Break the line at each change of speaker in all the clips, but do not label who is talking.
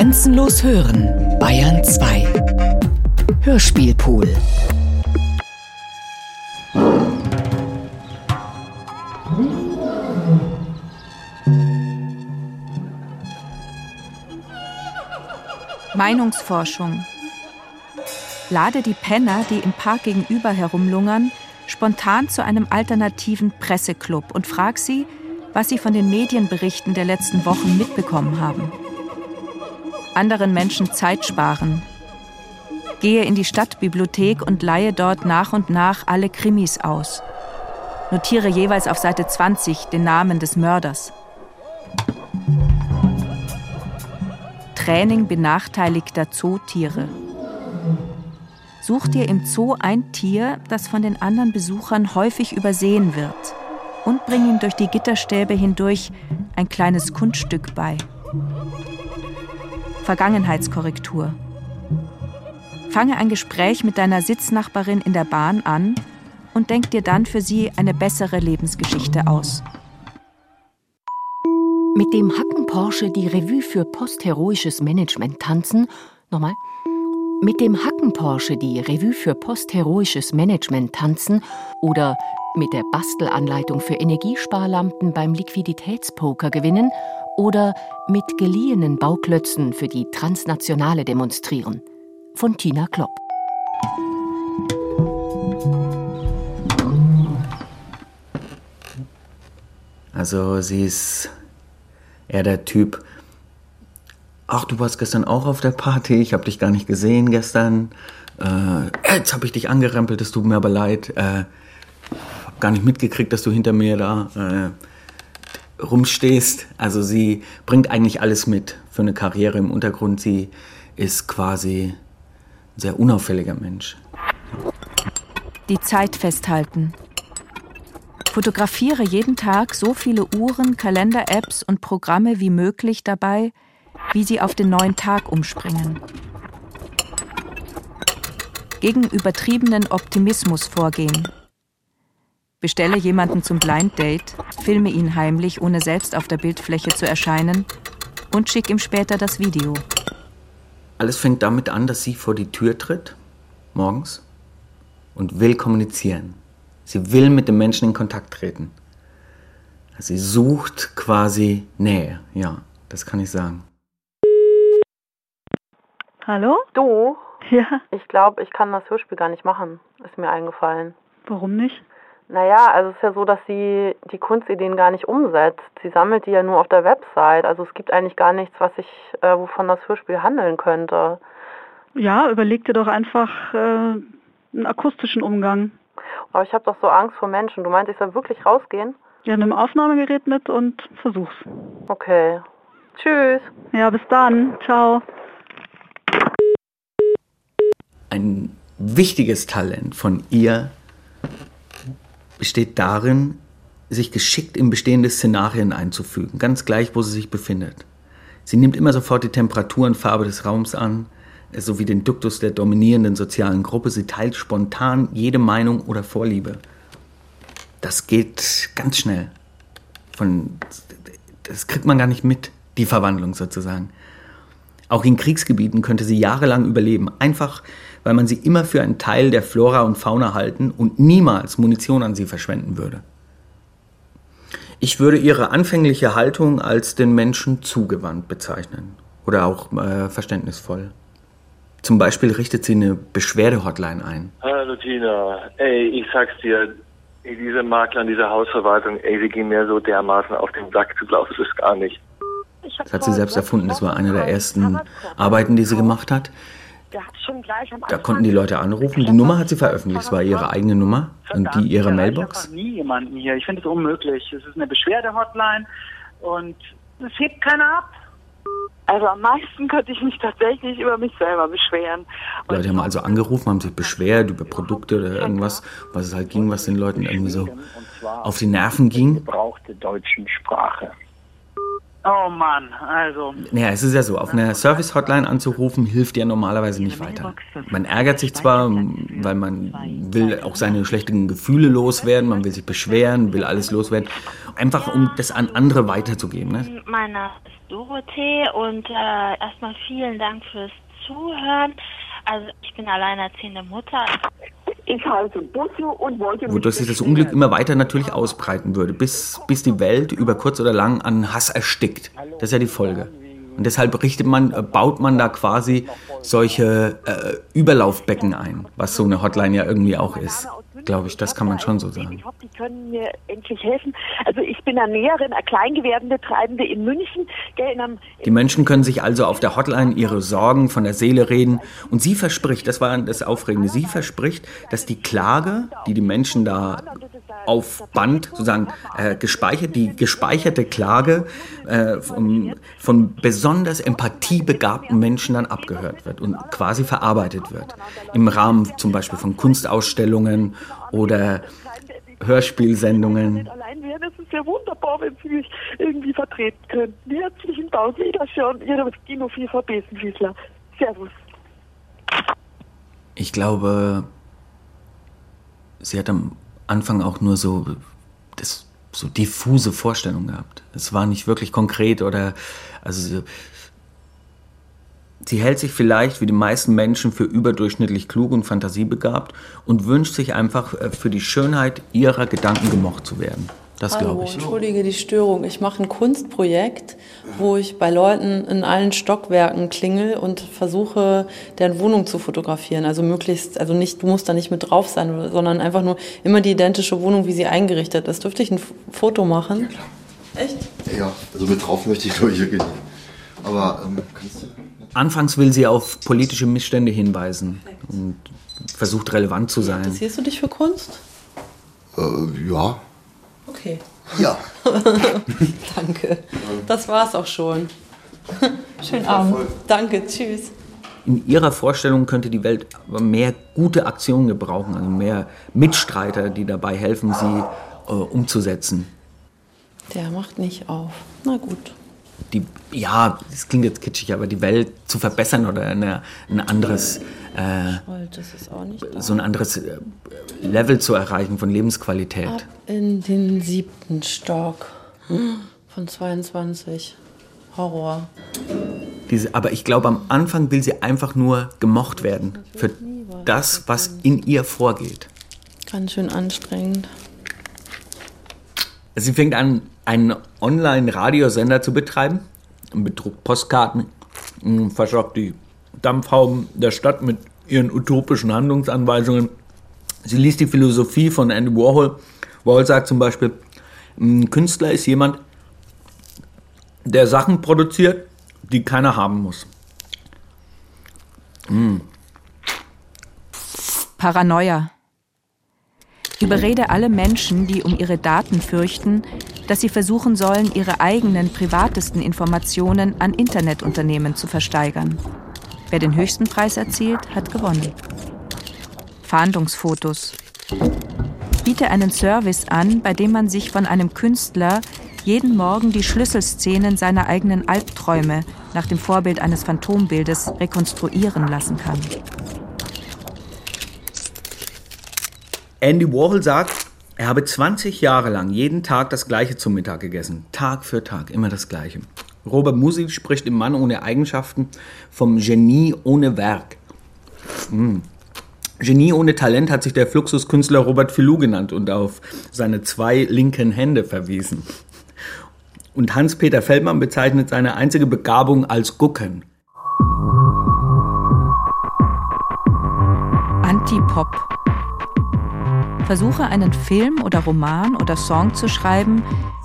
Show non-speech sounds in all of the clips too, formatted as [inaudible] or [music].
Grenzenlos hören, Bayern 2. Hörspielpool.
Meinungsforschung. Lade die Penner, die im Park gegenüber herumlungern, spontan zu einem alternativen Presseclub und frag sie, was sie von den Medienberichten der letzten Wochen mitbekommen haben. Anderen Menschen Zeit sparen. Gehe in die Stadtbibliothek und leihe dort nach und nach alle Krimis aus. Notiere jeweils auf Seite 20 den Namen des Mörders. Training benachteiligter Zootiere. Such dir im Zoo ein Tier, das von den anderen Besuchern häufig übersehen wird und bring ihm durch die Gitterstäbe hindurch ein kleines Kunststück bei. Vergangenheitskorrektur. Fange ein Gespräch mit deiner Sitznachbarin in der Bahn an und denk dir dann für sie eine bessere Lebensgeschichte aus.
Mit dem Hacken Porsche die Revue für postheroisches Management tanzen. Nochmal. Mit dem Hacken Porsche die Revue für postheroisches Management tanzen oder mit der Bastelanleitung für Energiesparlampen beim Liquiditätspoker gewinnen oder mit geliehenen Bauklötzen für die Transnationale demonstrieren. Von Tina Klopp.
Also sie ist eher der Typ, ach, du warst gestern auch auf der Party, ich habe dich gar nicht gesehen gestern. Äh, jetzt habe ich dich angerempelt, es tut mir aber leid. Äh, hab gar nicht mitgekriegt, dass du hinter mir da äh, rumstehst. Also sie bringt eigentlich alles mit für eine Karriere im Untergrund. Sie ist quasi ein sehr unauffälliger Mensch.
Die Zeit festhalten. Fotografiere jeden Tag so viele Uhren, Kalender-Apps und Programme wie möglich dabei, wie sie auf den neuen Tag umspringen. Gegen übertriebenen Optimismus vorgehen. Bestelle jemanden zum Blind Date, filme ihn heimlich, ohne selbst auf der Bildfläche zu erscheinen und schick ihm später das Video.
Alles fängt damit an, dass sie vor die Tür tritt, morgens, und will kommunizieren. Sie will mit dem Menschen in Kontakt treten. Sie sucht quasi Nähe, ja, das kann ich sagen.
Hallo?
Du?
Ja.
Ich glaube, ich kann das Hörspiel gar nicht machen, ist mir eingefallen.
Warum nicht?
Naja, also es ist ja so, dass sie die Kunstideen gar nicht umsetzt. Sie sammelt die ja nur auf der Website. Also es gibt eigentlich gar nichts, was ich, äh, wovon das Hörspiel handeln könnte.
Ja, überleg dir doch einfach äh, einen akustischen Umgang.
Aber ich habe doch so Angst vor Menschen. Du meinst, ich soll wirklich rausgehen?
Ja, nimm Aufnahmegerät mit und versuch's.
Okay. Tschüss.
Ja, bis dann. Ciao.
Ein wichtiges Talent von ihr besteht darin, sich geschickt in bestehende Szenarien einzufügen, ganz gleich, wo sie sich befindet. Sie nimmt immer sofort die Temperatur und Farbe des Raums an, sowie den Duktus der dominierenden sozialen Gruppe. Sie teilt spontan jede Meinung oder Vorliebe. Das geht ganz schnell. Von, das kriegt man gar nicht mit, die Verwandlung sozusagen. Auch in Kriegsgebieten könnte sie jahrelang überleben, einfach weil man sie immer für einen Teil der Flora und Fauna halten und niemals Munition an sie verschwenden würde. Ich würde ihre anfängliche Haltung als den Menschen zugewandt bezeichnen oder auch äh, verständnisvoll. Zum Beispiel richtet sie eine Beschwerdehotline ein.
Hallo Tina, ey, ich sag's dir, ey, diese Makler, diese Hausverwaltung, ey, sie gehen mir so dermaßen auf den Sack, du glaubst es gar nicht.
Das hat sie selbst erfunden, das war eine der ersten Arbeiten, die sie gemacht hat. Da konnten die Leute anrufen. Die Nummer hat sie veröffentlicht. Es war ihre eigene Nummer und die ihre Mailbox.
Ich nie jemanden hier. Ich finde es unmöglich. Es ist eine Beschwerde-Hotline und es hebt keiner ab.
Also am meisten könnte ich mich tatsächlich über mich selber beschweren.
Die Leute haben also angerufen, haben sich beschwert über Produkte oder irgendwas, was es halt ging, was den Leuten irgendwie so auf die Nerven ging.
Gebrauchte deutschen Sprache. Oh Mann, also.
Naja, es ist ja so, auf einer Service-Hotline anzurufen, hilft ja normalerweise nicht weiter. Man ärgert sich zwar, weil man will auch seine schlechten Gefühle loswerden, man will sich beschweren, will alles loswerden, einfach um das an andere weiterzugeben. Ne?
Mein Name ist Dorothee und äh, erstmal vielen Dank fürs Zuhören. Also ich bin alleinerziehende Mutter.
Ich heiße Busse und wollte
Wodurch sich das Unglück immer weiter natürlich ausbreiten würde, bis, bis die Welt über kurz oder lang an Hass erstickt. Das ist ja die Folge. Und deshalb richtet man, äh, baut man da quasi solche äh, Überlaufbecken ein, was so eine Hotline ja irgendwie auch ist. Glaube ich, das kann man schon so sagen.
Ich hoffe, die können mir endlich helfen. Also ich bin eine Näherin, eine Kleingewerbetreibende in München.
Die Menschen können sich also auf der Hotline ihre Sorgen von der Seele reden. Und sie verspricht, das war das Aufregende, sie verspricht, dass die Klage, die die Menschen da auf Band sozusagen äh, gespeichert, die gespeicherte Klage äh, von, von besonders empathiebegabten Menschen dann abgehört wird und quasi verarbeitet wird. Im Rahmen zum Beispiel von Kunstausstellungen oder Hörspielsendungen.
allein wäre das ist ja wunderbar, wenn Sie mich irgendwie vertreten könnten. Herzlichen Dank, Wiederschauen. Ihre Dino FIFA Besenfiesler. Servus.
Ich glaube, sie hat am Anfang auch nur so, das, so diffuse Vorstellungen gehabt. Es war nicht wirklich konkret oder, also sie, hält sich vielleicht wie die meisten Menschen für überdurchschnittlich klug und fantasiebegabt und wünscht sich einfach äh, für die Schönheit ihrer Gedanken gemocht zu werden. Das
Hallo,
glaube ich.
entschuldige die Störung. Ich mache ein Kunstprojekt, wo ich bei Leuten in allen Stockwerken klingel und versuche, deren Wohnung zu fotografieren. Also möglichst, also nicht, du musst da nicht mit drauf sein, sondern einfach nur immer die identische Wohnung, wie sie eingerichtet ist. Dürfte ich ein Foto machen? Echt?
Ja, also mit drauf möchte ich glaube ich wirklich nicht. Aber ähm, kannst du.
Anfangs will sie auf politische Missstände hinweisen und versucht relevant zu sein.
Interessierst du dich für Kunst?
Äh, ja.
Okay.
Ja. [laughs]
Danke. Das war's auch schon. [laughs] Schönen Abend. Danke, tschüss.
In ihrer Vorstellung könnte die Welt aber mehr gute Aktionen gebrauchen, also mehr Mitstreiter, die dabei helfen, sie äh, umzusetzen.
Der macht nicht auf. Na gut.
Die, ja, das klingt jetzt kitschig, aber die Welt zu verbessern oder eine, ein anderes, äh, so ein anderes äh, Level zu erreichen von Lebensqualität.
Ab in den siebten Stock von 22. Horror.
Diese, aber ich glaube, am Anfang will sie einfach nur gemocht werden für das, was in ihr vorgeht.
Ganz schön anstrengend.
Sie fängt an, einen Online-Radiosender zu betreiben, bedruckt Postkarten, mh, versorgt die Dampfhauben der Stadt mit ihren utopischen Handlungsanweisungen. Sie liest die Philosophie von Andy Warhol. Warhol sagt zum Beispiel, ein Künstler ist jemand, der Sachen produziert, die keiner haben muss.
Paranoia. Überrede alle Menschen, die um ihre Daten fürchten, dass sie versuchen sollen, ihre eigenen privatesten Informationen an Internetunternehmen zu versteigern. Wer den höchsten Preis erzielt, hat gewonnen. Fahndungsfotos. Biete einen Service an, bei dem man sich von einem Künstler jeden Morgen die Schlüsselszenen seiner eigenen Albträume nach dem Vorbild eines Phantombildes rekonstruieren lassen kann.
Andy Warhol sagt, er habe 20 Jahre lang jeden Tag das Gleiche zum Mittag gegessen. Tag für Tag, immer das Gleiche. Robert Musil spricht im Mann ohne Eigenschaften vom Genie ohne Werk. Hm. Genie ohne Talent hat sich der Fluxuskünstler Robert Filou genannt und auf seine zwei linken Hände verwiesen. Und Hans-Peter Feldmann bezeichnet seine einzige Begabung als Gucken.
Antipop. Versuche einen Film oder Roman oder Song zu schreiben,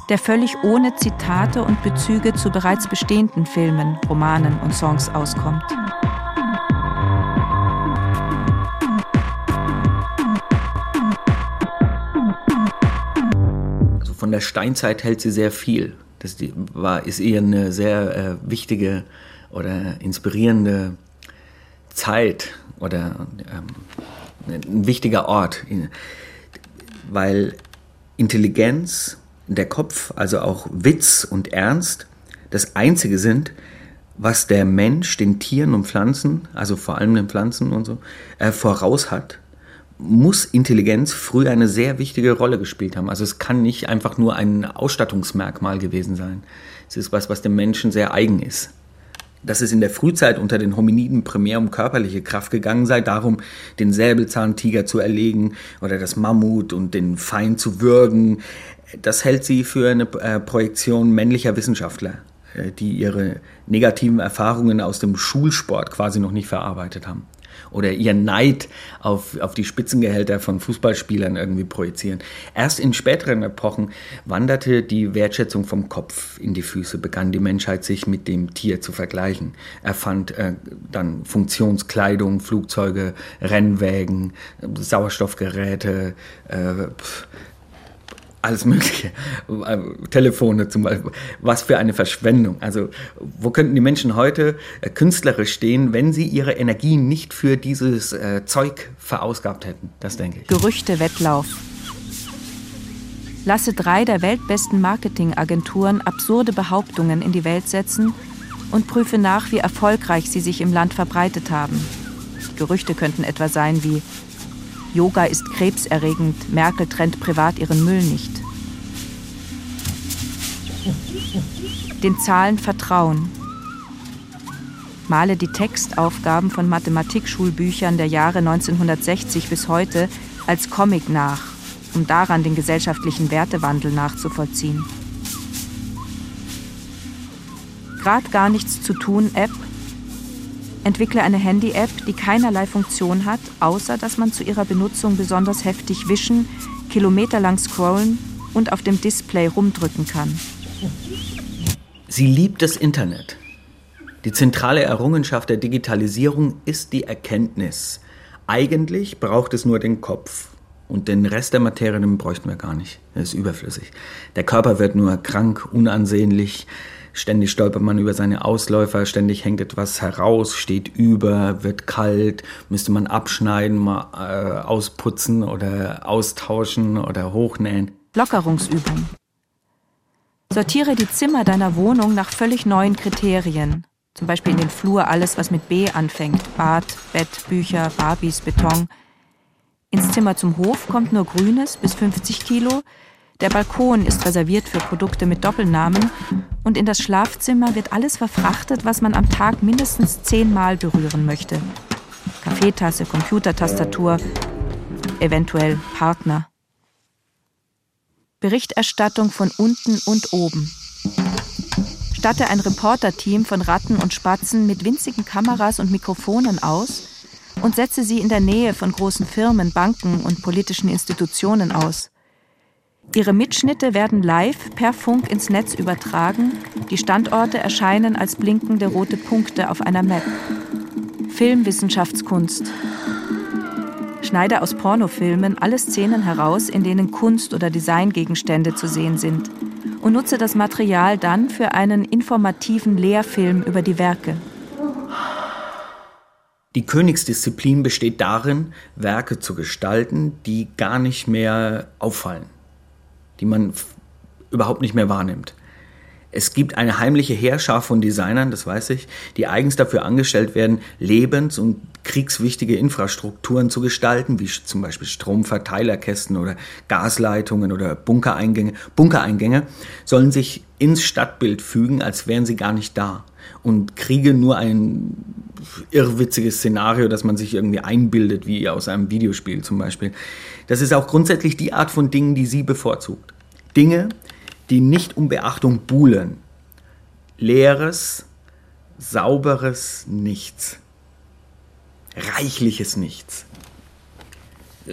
der völlig ohne Zitate und Bezüge zu bereits bestehenden Filmen, Romanen und Songs auskommt.
Also von der Steinzeit hält sie sehr viel. Das war, ist ihr eine sehr äh, wichtige oder inspirierende Zeit oder ähm, ein wichtiger Ort, weil Intelligenz, der Kopf, also auch Witz und Ernst, das Einzige sind, was der Mensch den Tieren und Pflanzen, also vor allem den Pflanzen und so, äh, voraus hat, muss Intelligenz früher eine sehr wichtige Rolle gespielt haben. Also es kann nicht einfach nur ein Ausstattungsmerkmal gewesen sein. Es ist was, was dem Menschen sehr eigen ist. Dass es in der Frühzeit unter den Hominiden primär um körperliche Kraft gegangen sei, darum den Säbelzahntiger zu erlegen oder das Mammut und den Feind zu würgen, das hält sie für eine äh, Projektion männlicher Wissenschaftler, äh, die ihre negativen Erfahrungen aus dem Schulsport quasi noch nicht verarbeitet haben oder ihren Neid auf, auf die Spitzengehälter von Fußballspielern irgendwie projizieren. Erst in späteren Epochen wanderte die Wertschätzung vom Kopf in die Füße, begann die Menschheit sich mit dem Tier zu vergleichen. Er fand äh, dann Funktionskleidung, Flugzeuge, Rennwägen, Sauerstoffgeräte, äh, pf, alles Mögliche. Äh, Telefone zum Beispiel. Was für eine Verschwendung. Also, wo könnten die Menschen heute äh, künstlerisch stehen, wenn sie ihre Energie nicht für dieses äh, Zeug verausgabt hätten? Das denke ich.
Gerüchte-Wettlauf. Lasse drei der weltbesten Marketingagenturen absurde Behauptungen in die Welt setzen und prüfe nach, wie erfolgreich sie sich im Land verbreitet haben. Gerüchte könnten etwa sein wie Yoga ist krebserregend, Merkel trennt privat ihren Müll nicht. Den Zahlen vertrauen. Male die Textaufgaben von Mathematikschulbüchern der Jahre 1960 bis heute als Comic nach, um daran den gesellschaftlichen Wertewandel nachzuvollziehen. Grad gar nichts zu tun App Entwickle eine Handy-App, die keinerlei Funktion hat, außer dass man zu ihrer Benutzung besonders heftig wischen, kilometerlang scrollen und auf dem Display rumdrücken kann.
Sie liebt das Internet. Die zentrale Errungenschaft der Digitalisierung ist die Erkenntnis. Eigentlich braucht es nur den Kopf. Und den Rest der Materie bräuchten wir gar nicht. Er ist überflüssig. Der Körper wird nur krank, unansehnlich, Ständig stolpert man über seine Ausläufer, ständig hängt etwas heraus, steht über, wird kalt, müsste man abschneiden, mal äh, ausputzen oder austauschen oder hochnähen.
Lockerungsübung. Sortiere die Zimmer deiner Wohnung nach völlig neuen Kriterien. Zum Beispiel in den Flur alles, was mit B anfängt. Bad, Bett, Bücher, Barbies, Beton. Ins Zimmer zum Hof kommt nur Grünes bis 50 Kilo, der Balkon ist reserviert für Produkte mit Doppelnamen und in das Schlafzimmer wird alles verfrachtet, was man am Tag mindestens zehnmal berühren möchte. Kaffeetasse, Computertastatur, eventuell Partner. Berichterstattung von unten und oben. Statte ein Reporterteam von Ratten und Spatzen mit winzigen Kameras und Mikrofonen aus und setze sie in der Nähe von großen Firmen, Banken und politischen Institutionen aus. Ihre Mitschnitte werden live per Funk ins Netz übertragen. Die Standorte erscheinen als blinkende rote Punkte auf einer Map. Filmwissenschaftskunst. Schneide aus Pornofilmen alle Szenen heraus, in denen Kunst- oder Designgegenstände zu sehen sind und nutze das Material dann für einen informativen Lehrfilm über die Werke.
Die Königsdisziplin besteht darin, Werke zu gestalten, die gar nicht mehr auffallen die man überhaupt nicht mehr wahrnimmt. Es gibt eine heimliche Heerschar von Designern, das weiß ich, die eigens dafür angestellt werden, lebens- und kriegswichtige Infrastrukturen zu gestalten, wie zum Beispiel Stromverteilerkästen oder Gasleitungen oder Bunkereingänge. Bunkereingänge sollen sich ins Stadtbild fügen, als wären sie gar nicht da. Und Kriege nur ein irrwitziges Szenario, das man sich irgendwie einbildet, wie aus einem Videospiel zum Beispiel. Das ist auch grundsätzlich die Art von Dingen, die sie bevorzugt. Dinge, die nicht um Beachtung buhlen. Leeres, sauberes Nichts. Reichliches Nichts.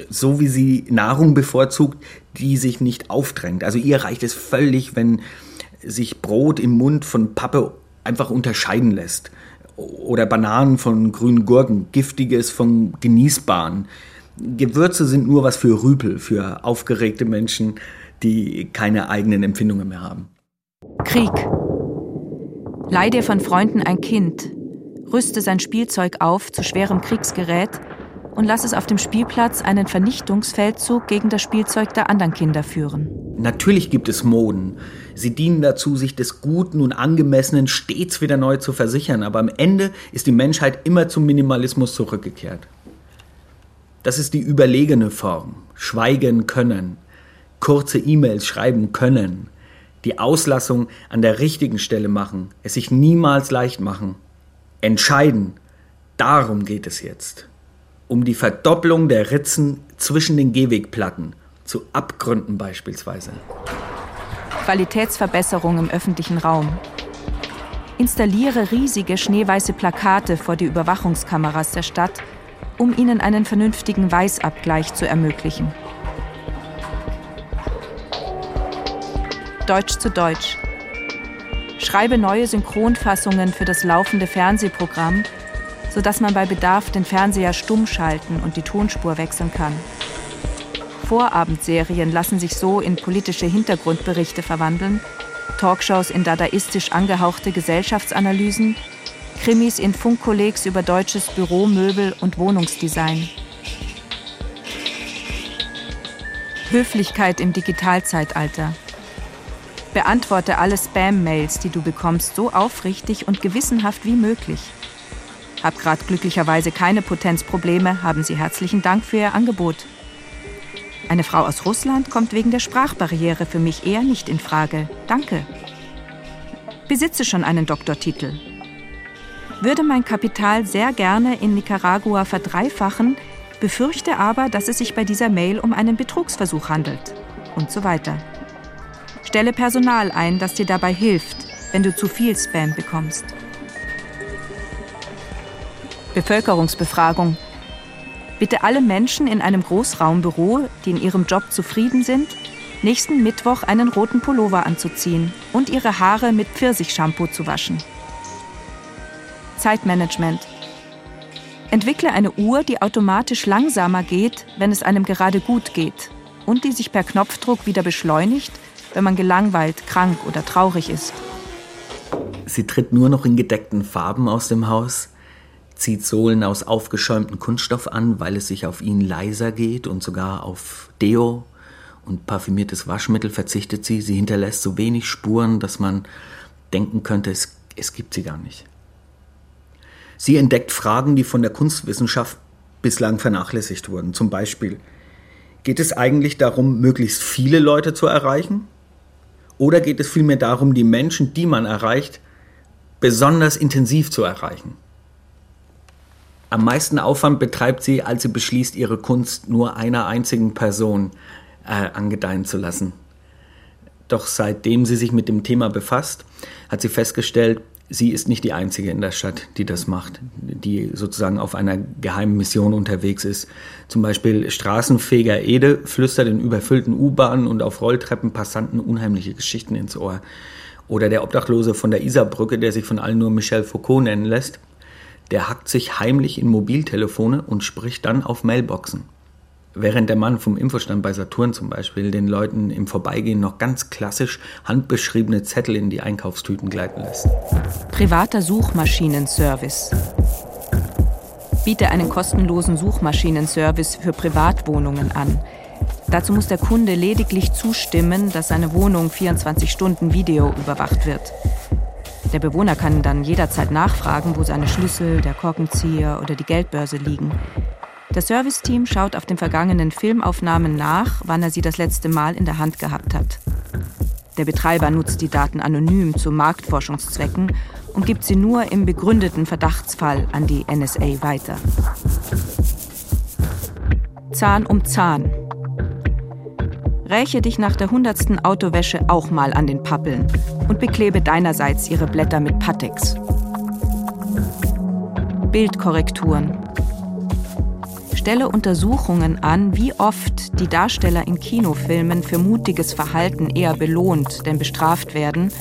So wie sie Nahrung bevorzugt, die sich nicht aufdrängt. Also ihr reicht es völlig, wenn sich Brot im Mund von Pappe einfach unterscheiden lässt. Oder Bananen von grünen Gurken, Giftiges von Genießbaren. Gewürze sind nur was für Rüpel, für aufgeregte Menschen, die keine eigenen Empfindungen mehr haben.
Krieg. Leih dir von Freunden ein Kind, rüste sein Spielzeug auf zu schwerem Kriegsgerät und lass es auf dem Spielplatz einen Vernichtungsfeldzug gegen das Spielzeug der anderen Kinder führen.
Natürlich gibt es Moden. Sie dienen dazu, sich des Guten und Angemessenen stets wieder neu zu versichern, aber am Ende ist die Menschheit immer zum Minimalismus zurückgekehrt. Das ist die überlegene Form. Schweigen können, kurze E-Mails schreiben können, die Auslassung an der richtigen Stelle machen, es sich niemals leicht machen, entscheiden. Darum geht es jetzt. Um die Verdopplung der Ritzen zwischen den Gehwegplatten, zu Abgründen beispielsweise.
Qualitätsverbesserung im öffentlichen Raum. Installiere riesige schneeweiße Plakate vor die Überwachungskameras der Stadt, um ihnen einen vernünftigen Weißabgleich zu ermöglichen. Deutsch zu Deutsch. Schreibe neue Synchronfassungen für das laufende Fernsehprogramm, sodass man bei Bedarf den Fernseher stumm schalten und die Tonspur wechseln kann. Vorabendserien lassen sich so in politische Hintergrundberichte verwandeln, Talkshows in dadaistisch angehauchte Gesellschaftsanalysen, Krimis in Funkkollegs über deutsches Büromöbel und Wohnungsdesign. Höflichkeit im Digitalzeitalter. Beantworte alle Spam-Mails, die du bekommst, so aufrichtig und gewissenhaft wie möglich. Hab grad glücklicherweise keine Potenzprobleme, haben Sie herzlichen Dank für Ihr Angebot. Eine Frau aus Russland kommt wegen der Sprachbarriere für mich eher nicht in Frage. Danke. Besitze schon einen Doktortitel. Würde mein Kapital sehr gerne in Nicaragua verdreifachen, befürchte aber, dass es sich bei dieser Mail um einen Betrugsversuch handelt. Und so weiter. Stelle Personal ein, das dir dabei hilft, wenn du zu viel Spam bekommst. Bevölkerungsbefragung. Bitte alle Menschen in einem Großraumbüro, die in ihrem Job zufrieden sind, nächsten Mittwoch einen roten Pullover anzuziehen und ihre Haare mit Pfirsichshampoo zu waschen. Zeitmanagement. Entwickle eine Uhr, die automatisch langsamer geht, wenn es einem gerade gut geht und die sich per Knopfdruck wieder beschleunigt, wenn man gelangweilt, krank oder traurig ist.
Sie tritt nur noch in gedeckten Farben aus dem Haus, zieht Sohlen aus aufgeschäumtem Kunststoff an, weil es sich auf ihn leiser geht und sogar auf Deo und parfümiertes Waschmittel verzichtet sie. Sie hinterlässt so wenig Spuren, dass man denken könnte, es, es gibt sie gar nicht. Sie entdeckt Fragen, die von der Kunstwissenschaft bislang vernachlässigt wurden. Zum Beispiel, geht es eigentlich darum, möglichst viele Leute zu erreichen? Oder geht es vielmehr darum, die Menschen, die man erreicht, besonders intensiv zu erreichen? Am meisten Aufwand betreibt sie, als sie beschließt, ihre Kunst nur einer einzigen Person äh, angedeihen zu lassen. Doch seitdem sie sich mit dem Thema befasst, hat sie festgestellt, sie ist nicht die Einzige in der Stadt, die das macht, die sozusagen auf einer geheimen Mission unterwegs ist. Zum Beispiel Straßenfeger Ede flüstert in überfüllten U-Bahnen und auf Rolltreppen Passanten unheimliche Geschichten ins Ohr. Oder der Obdachlose von der Isarbrücke, der sich von allen nur Michel Foucault nennen lässt, der hackt sich heimlich in Mobiltelefone und spricht dann auf Mailboxen. Während der Mann vom Infostand bei Saturn zum Beispiel den Leuten im Vorbeigehen noch ganz klassisch handbeschriebene Zettel in die Einkaufstüten gleiten lässt.
Privater Suchmaschinenservice. Biete einen kostenlosen Suchmaschinenservice für Privatwohnungen an. Dazu muss der Kunde lediglich zustimmen, dass seine Wohnung 24 Stunden Video überwacht wird. Der Bewohner kann dann jederzeit nachfragen, wo seine Schlüssel, der Korkenzieher oder die Geldbörse liegen. Das Serviceteam schaut auf den vergangenen Filmaufnahmen nach, wann er sie das letzte Mal in der Hand gehabt hat. Der Betreiber nutzt die Daten anonym zu Marktforschungszwecken und gibt sie nur im begründeten Verdachtsfall an die NSA weiter. Zahn um Zahn. Räche dich nach der hundertsten Autowäsche auch mal an den Pappeln und beklebe deinerseits ihre Blätter mit Patex. Bildkorrekturen stelle Untersuchungen an, wie oft die Darsteller in Kinofilmen für mutiges Verhalten eher belohnt denn bestraft werden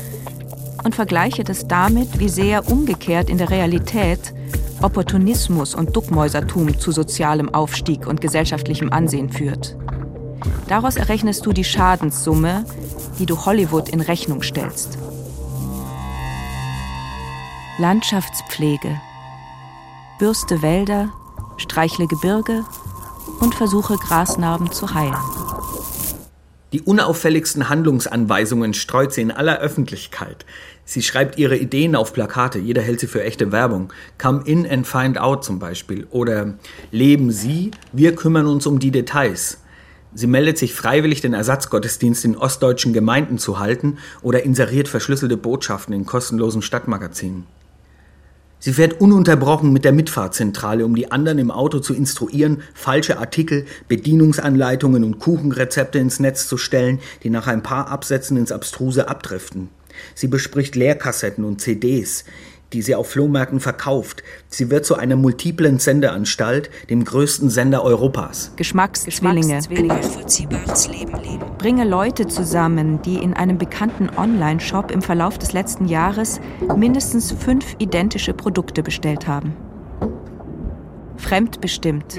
und vergleiche das damit, wie sehr umgekehrt in der Realität Opportunismus und Duckmäusertum zu sozialem Aufstieg und gesellschaftlichem Ansehen führt. Daraus errechnest du die Schadenssumme, die du Hollywood in Rechnung stellst. Landschaftspflege. Bürste Wälder, streichle Gebirge und versuche Grasnarben zu heilen.
Die unauffälligsten Handlungsanweisungen streut sie in aller Öffentlichkeit. Sie schreibt ihre Ideen auf Plakate, jeder hält sie für echte Werbung. Come in and find out zum Beispiel. Oder Leben Sie, wir kümmern uns um die Details. Sie meldet sich freiwillig, den Ersatzgottesdienst in ostdeutschen Gemeinden zu halten oder inseriert verschlüsselte Botschaften in kostenlosen Stadtmagazinen. Sie fährt ununterbrochen mit der Mitfahrzentrale, um die anderen im Auto zu instruieren, falsche Artikel, Bedienungsanleitungen und Kuchenrezepte ins Netz zu stellen, die nach ein paar Absätzen ins Abstruse abdriften. Sie bespricht Lehrkassetten und CDs, die sie auf Flohmärkten verkauft. Sie wird zu einer multiplen Sendeanstalt, dem größten Sender Europas.
Geschmackszwillinge. Bringe Leute zusammen, die in einem bekannten Online-Shop im Verlauf des letzten Jahres mindestens fünf identische Produkte bestellt haben. Fremdbestimmt.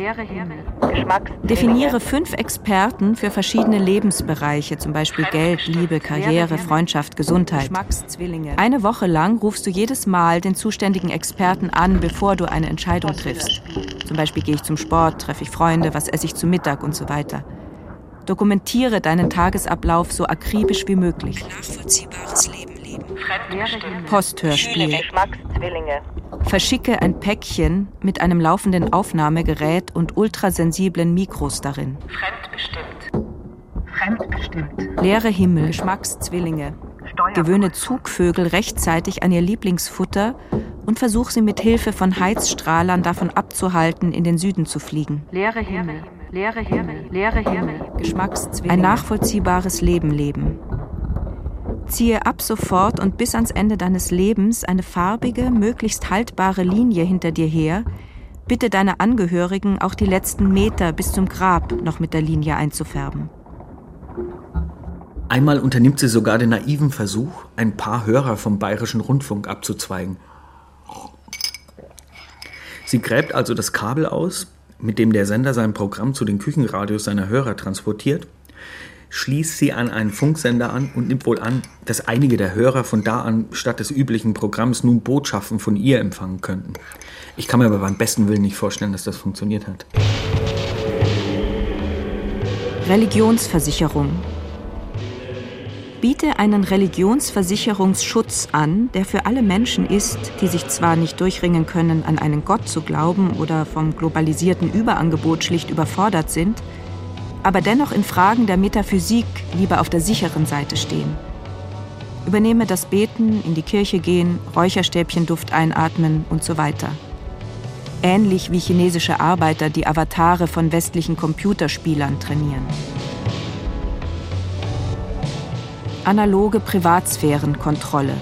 Definiere fünf Experten für verschiedene Lebensbereiche, zum Beispiel Geld, Liebe, Karriere, Freundschaft, Gesundheit. Eine Woche lang rufst du jedes Mal den zuständigen Experten an, bevor du eine Entscheidung triffst. Zum Beispiel gehe ich zum Sport, treffe ich Freunde, was esse ich zu Mittag und so weiter. Dokumentiere deinen Tagesablauf so akribisch wie möglich.
Nachvollziehbares Leben leben.
Posthörspiel. Verschicke ein Päckchen mit einem laufenden Aufnahmegerät und ultrasensiblen Mikros darin.
Fremdbestimmt. Fremdbestimmt.
Leere Himmel, Geschmackszwillinge. Gewöhne Zugvögel rechtzeitig an ihr Lieblingsfutter und versuch sie mit Hilfe von Heizstrahlern davon abzuhalten, in den Süden zu fliegen.
Leere Himmel. Leere Himmel. Leere Himmel.
Geschmackszwillinge. Ein nachvollziehbares Leben leben. Ziehe ab sofort und bis ans Ende deines Lebens eine farbige, möglichst haltbare Linie hinter dir her. Bitte deine Angehörigen, auch die letzten Meter bis zum Grab noch mit der Linie einzufärben.
Einmal unternimmt sie sogar den naiven Versuch, ein paar Hörer vom Bayerischen Rundfunk abzuzweigen. Sie gräbt also das Kabel aus, mit dem der Sender sein Programm zu den Küchenradios seiner Hörer transportiert, schließt sie an einen Funksender an und nimmt wohl an, dass einige der Hörer von da an statt des üblichen Programms nun Botschaften von ihr empfangen könnten. Ich kann mir aber beim besten Willen nicht vorstellen, dass das funktioniert hat.
Religionsversicherung. Biete einen Religionsversicherungsschutz an, der für alle Menschen ist, die sich zwar nicht durchringen können, an einen Gott zu glauben oder vom globalisierten Überangebot schlicht überfordert sind, aber dennoch in Fragen der Metaphysik lieber auf der sicheren Seite stehen. Übernehme das Beten, in die Kirche gehen, Räucherstäbchenduft einatmen und so weiter. Ähnlich wie chinesische Arbeiter die Avatare von westlichen Computerspielern trainieren. Analoge Privatsphärenkontrolle.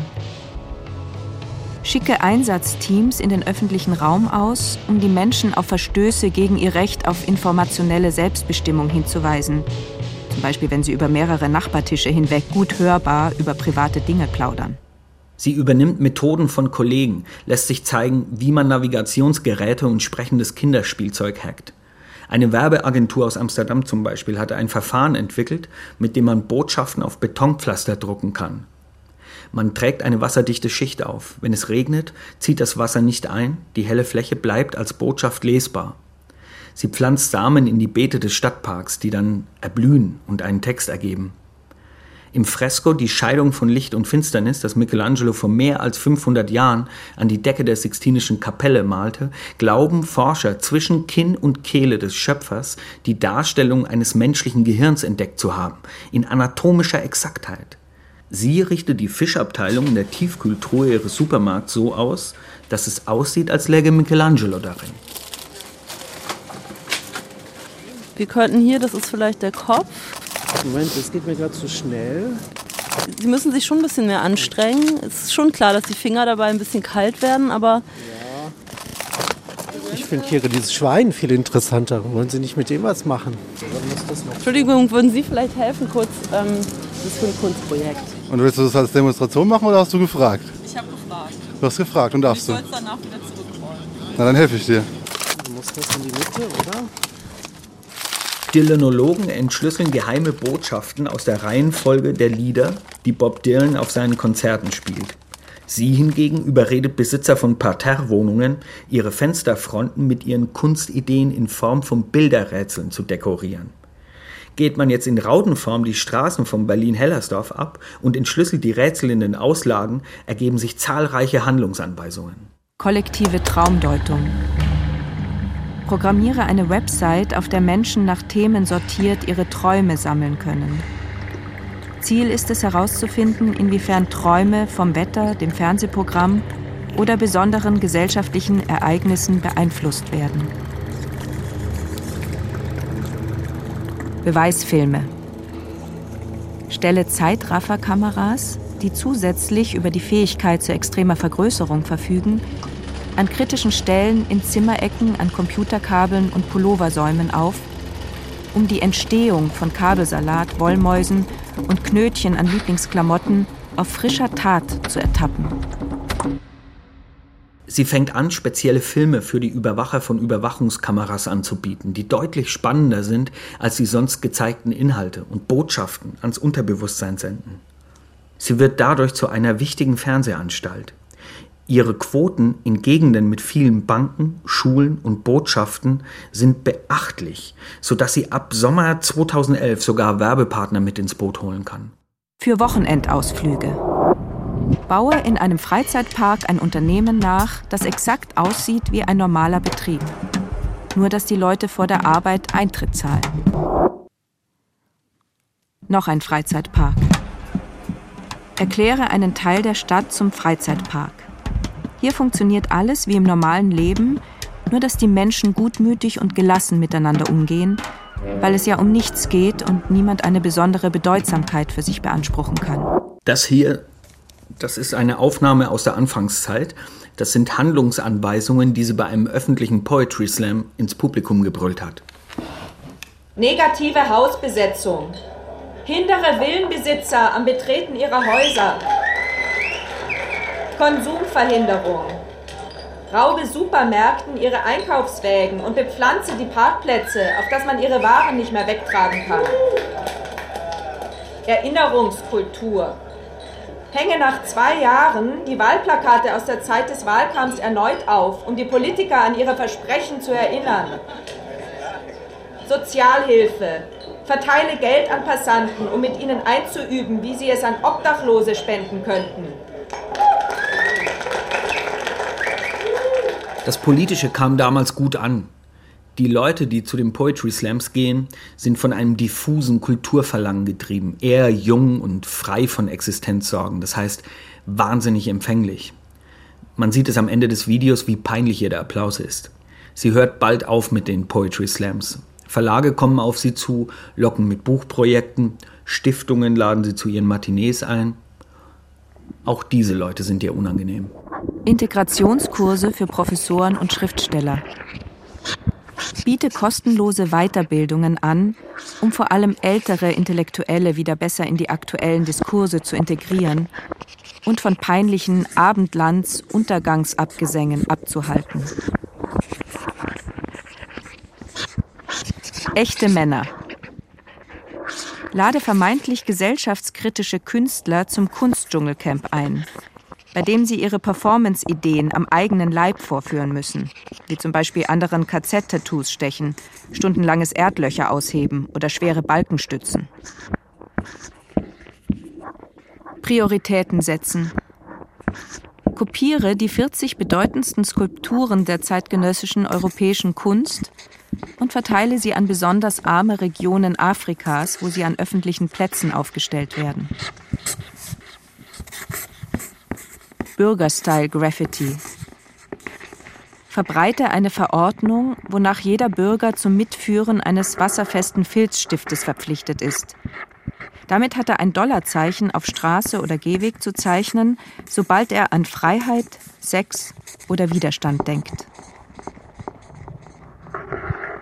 Schicke Einsatzteams in den öffentlichen Raum aus, um die Menschen auf Verstöße gegen ihr Recht auf informationelle Selbstbestimmung hinzuweisen. Zum Beispiel, wenn sie über mehrere Nachbartische hinweg gut hörbar über private Dinge plaudern.
Sie übernimmt Methoden von Kollegen, lässt sich zeigen, wie man Navigationsgeräte und sprechendes Kinderspielzeug hackt. Eine Werbeagentur aus Amsterdam zum Beispiel hatte ein Verfahren entwickelt, mit dem man Botschaften auf Betonpflaster drucken kann. Man trägt eine wasserdichte Schicht auf. Wenn es regnet, zieht das Wasser nicht ein, die helle Fläche bleibt als Botschaft lesbar. Sie pflanzt Samen in die Beete des Stadtparks, die dann erblühen und einen Text ergeben. Im Fresko Die Scheidung von Licht und Finsternis, das Michelangelo vor mehr als 500 Jahren an die Decke der Sixtinischen Kapelle malte, glauben Forscher zwischen Kinn und Kehle des Schöpfers die Darstellung eines menschlichen Gehirns entdeckt zu haben, in anatomischer Exaktheit. Sie richtet die Fischabteilung in der Tiefkühltruhe ihres Supermarkts so aus, dass es aussieht, als läge Michelangelo darin.
Wir könnten hier, das ist vielleicht der Kopf.
Moment, das geht mir gerade zu schnell.
Sie müssen sich schon ein bisschen mehr anstrengen. Es ist schon klar, dass die Finger dabei ein bisschen kalt werden, aber
Ich finde hier dieses Schwein viel interessanter. Wollen Sie nicht mit dem was machen?
Entschuldigung, würden Sie vielleicht helfen kurz? Ähm, das ist für ein Kunstprojekt.
Und willst du das als Demonstration machen oder hast du gefragt?
Ich habe gefragt.
Du hast gefragt und darfst du.
es danach wieder zurückrollen.
Na, dann helfe ich dir.
Du musst das in die Mitte, oder?
Dylanologen entschlüsseln geheime Botschaften aus der Reihenfolge der Lieder, die Bob Dylan auf seinen Konzerten spielt. Sie hingegen überredet Besitzer von Parterrewohnungen, ihre Fensterfronten mit ihren Kunstideen in Form von Bilderrätseln zu dekorieren. Geht man jetzt in Rautenform die Straßen von Berlin-Hellersdorf ab und entschlüsselt die Rätsel in den Auslagen, ergeben sich zahlreiche Handlungsanweisungen.
Kollektive Traumdeutung. Programmiere eine Website, auf der Menschen nach Themen sortiert ihre Träume sammeln können. Ziel ist es herauszufinden, inwiefern Träume vom Wetter, dem Fernsehprogramm oder besonderen gesellschaftlichen Ereignissen beeinflusst werden. Beweisfilme. Stelle Zeitrafferkameras, die zusätzlich über die Fähigkeit zu extremer Vergrößerung verfügen, an kritischen Stellen in Zimmerecken, an Computerkabeln und Pulloversäumen auf, um die Entstehung von Kabelsalat, Wollmäusen und Knötchen an Lieblingsklamotten auf frischer Tat zu ertappen.
Sie fängt an, spezielle Filme für die Überwacher von Überwachungskameras anzubieten, die deutlich spannender sind als die sonst gezeigten Inhalte und Botschaften ans Unterbewusstsein senden. Sie wird dadurch zu einer wichtigen Fernsehanstalt. Ihre Quoten in Gegenden mit vielen Banken, Schulen und Botschaften sind beachtlich, sodass sie ab Sommer 2011 sogar Werbepartner mit ins Boot holen kann.
Für Wochenendausflüge. Baue in einem Freizeitpark ein Unternehmen nach, das exakt aussieht wie ein normaler Betrieb. Nur dass die Leute vor der Arbeit Eintritt zahlen. Noch ein Freizeitpark. Erkläre einen Teil der Stadt zum Freizeitpark. Hier funktioniert alles wie im normalen Leben, nur dass die Menschen gutmütig und gelassen miteinander umgehen, weil es ja um nichts geht und niemand eine besondere Bedeutsamkeit für sich beanspruchen kann.
Das hier, das ist eine Aufnahme aus der Anfangszeit. Das sind Handlungsanweisungen, die sie bei einem öffentlichen Poetry Slam ins Publikum gebrüllt hat.
Negative Hausbesetzung. Hindere Villenbesitzer am Betreten ihrer Häuser. Konsumverhinderung. Raube Supermärkten ihre Einkaufswägen und bepflanze die Parkplätze, auf dass man ihre Waren nicht mehr wegtragen kann. Erinnerungskultur. Hänge nach zwei Jahren die Wahlplakate aus der Zeit des Wahlkampfs erneut auf, um die Politiker an ihre Versprechen zu erinnern. Sozialhilfe. Verteile Geld an Passanten, um mit ihnen einzuüben, wie sie es an Obdachlose spenden könnten.
Das Politische kam damals gut an. Die Leute, die zu den Poetry Slams gehen, sind von einem diffusen Kulturverlangen getrieben, eher jung und frei von Existenzsorgen, das heißt wahnsinnig empfänglich. Man sieht es am Ende des Videos, wie peinlich ihr der Applaus ist. Sie hört bald auf mit den Poetry Slams. Verlage kommen auf sie zu, locken mit Buchprojekten, Stiftungen laden sie zu ihren Matinees ein. Auch diese Leute sind ihr unangenehm.
Integrationskurse für Professoren und Schriftsteller. Biete kostenlose Weiterbildungen an, um vor allem ältere Intellektuelle wieder besser in die aktuellen Diskurse zu integrieren und von peinlichen Abendlands-Untergangsabgesängen abzuhalten. Echte Männer. Lade vermeintlich gesellschaftskritische Künstler zum Kunstdschungelcamp ein bei dem sie ihre Performance-Ideen am eigenen Leib vorführen müssen, wie zum Beispiel anderen KZ-Tattoos stechen, stundenlanges Erdlöcher ausheben oder schwere Balken stützen. Prioritäten setzen. Kopiere die 40 bedeutendsten Skulpturen der zeitgenössischen europäischen Kunst und verteile sie an besonders arme Regionen Afrikas, wo sie an öffentlichen Plätzen aufgestellt werden. Bürgerstyle-Graffiti. Verbreite eine Verordnung, wonach jeder Bürger zum Mitführen eines wasserfesten Filzstiftes verpflichtet ist. Damit hat er ein Dollarzeichen auf Straße oder Gehweg zu zeichnen, sobald er an Freiheit, Sex oder Widerstand denkt.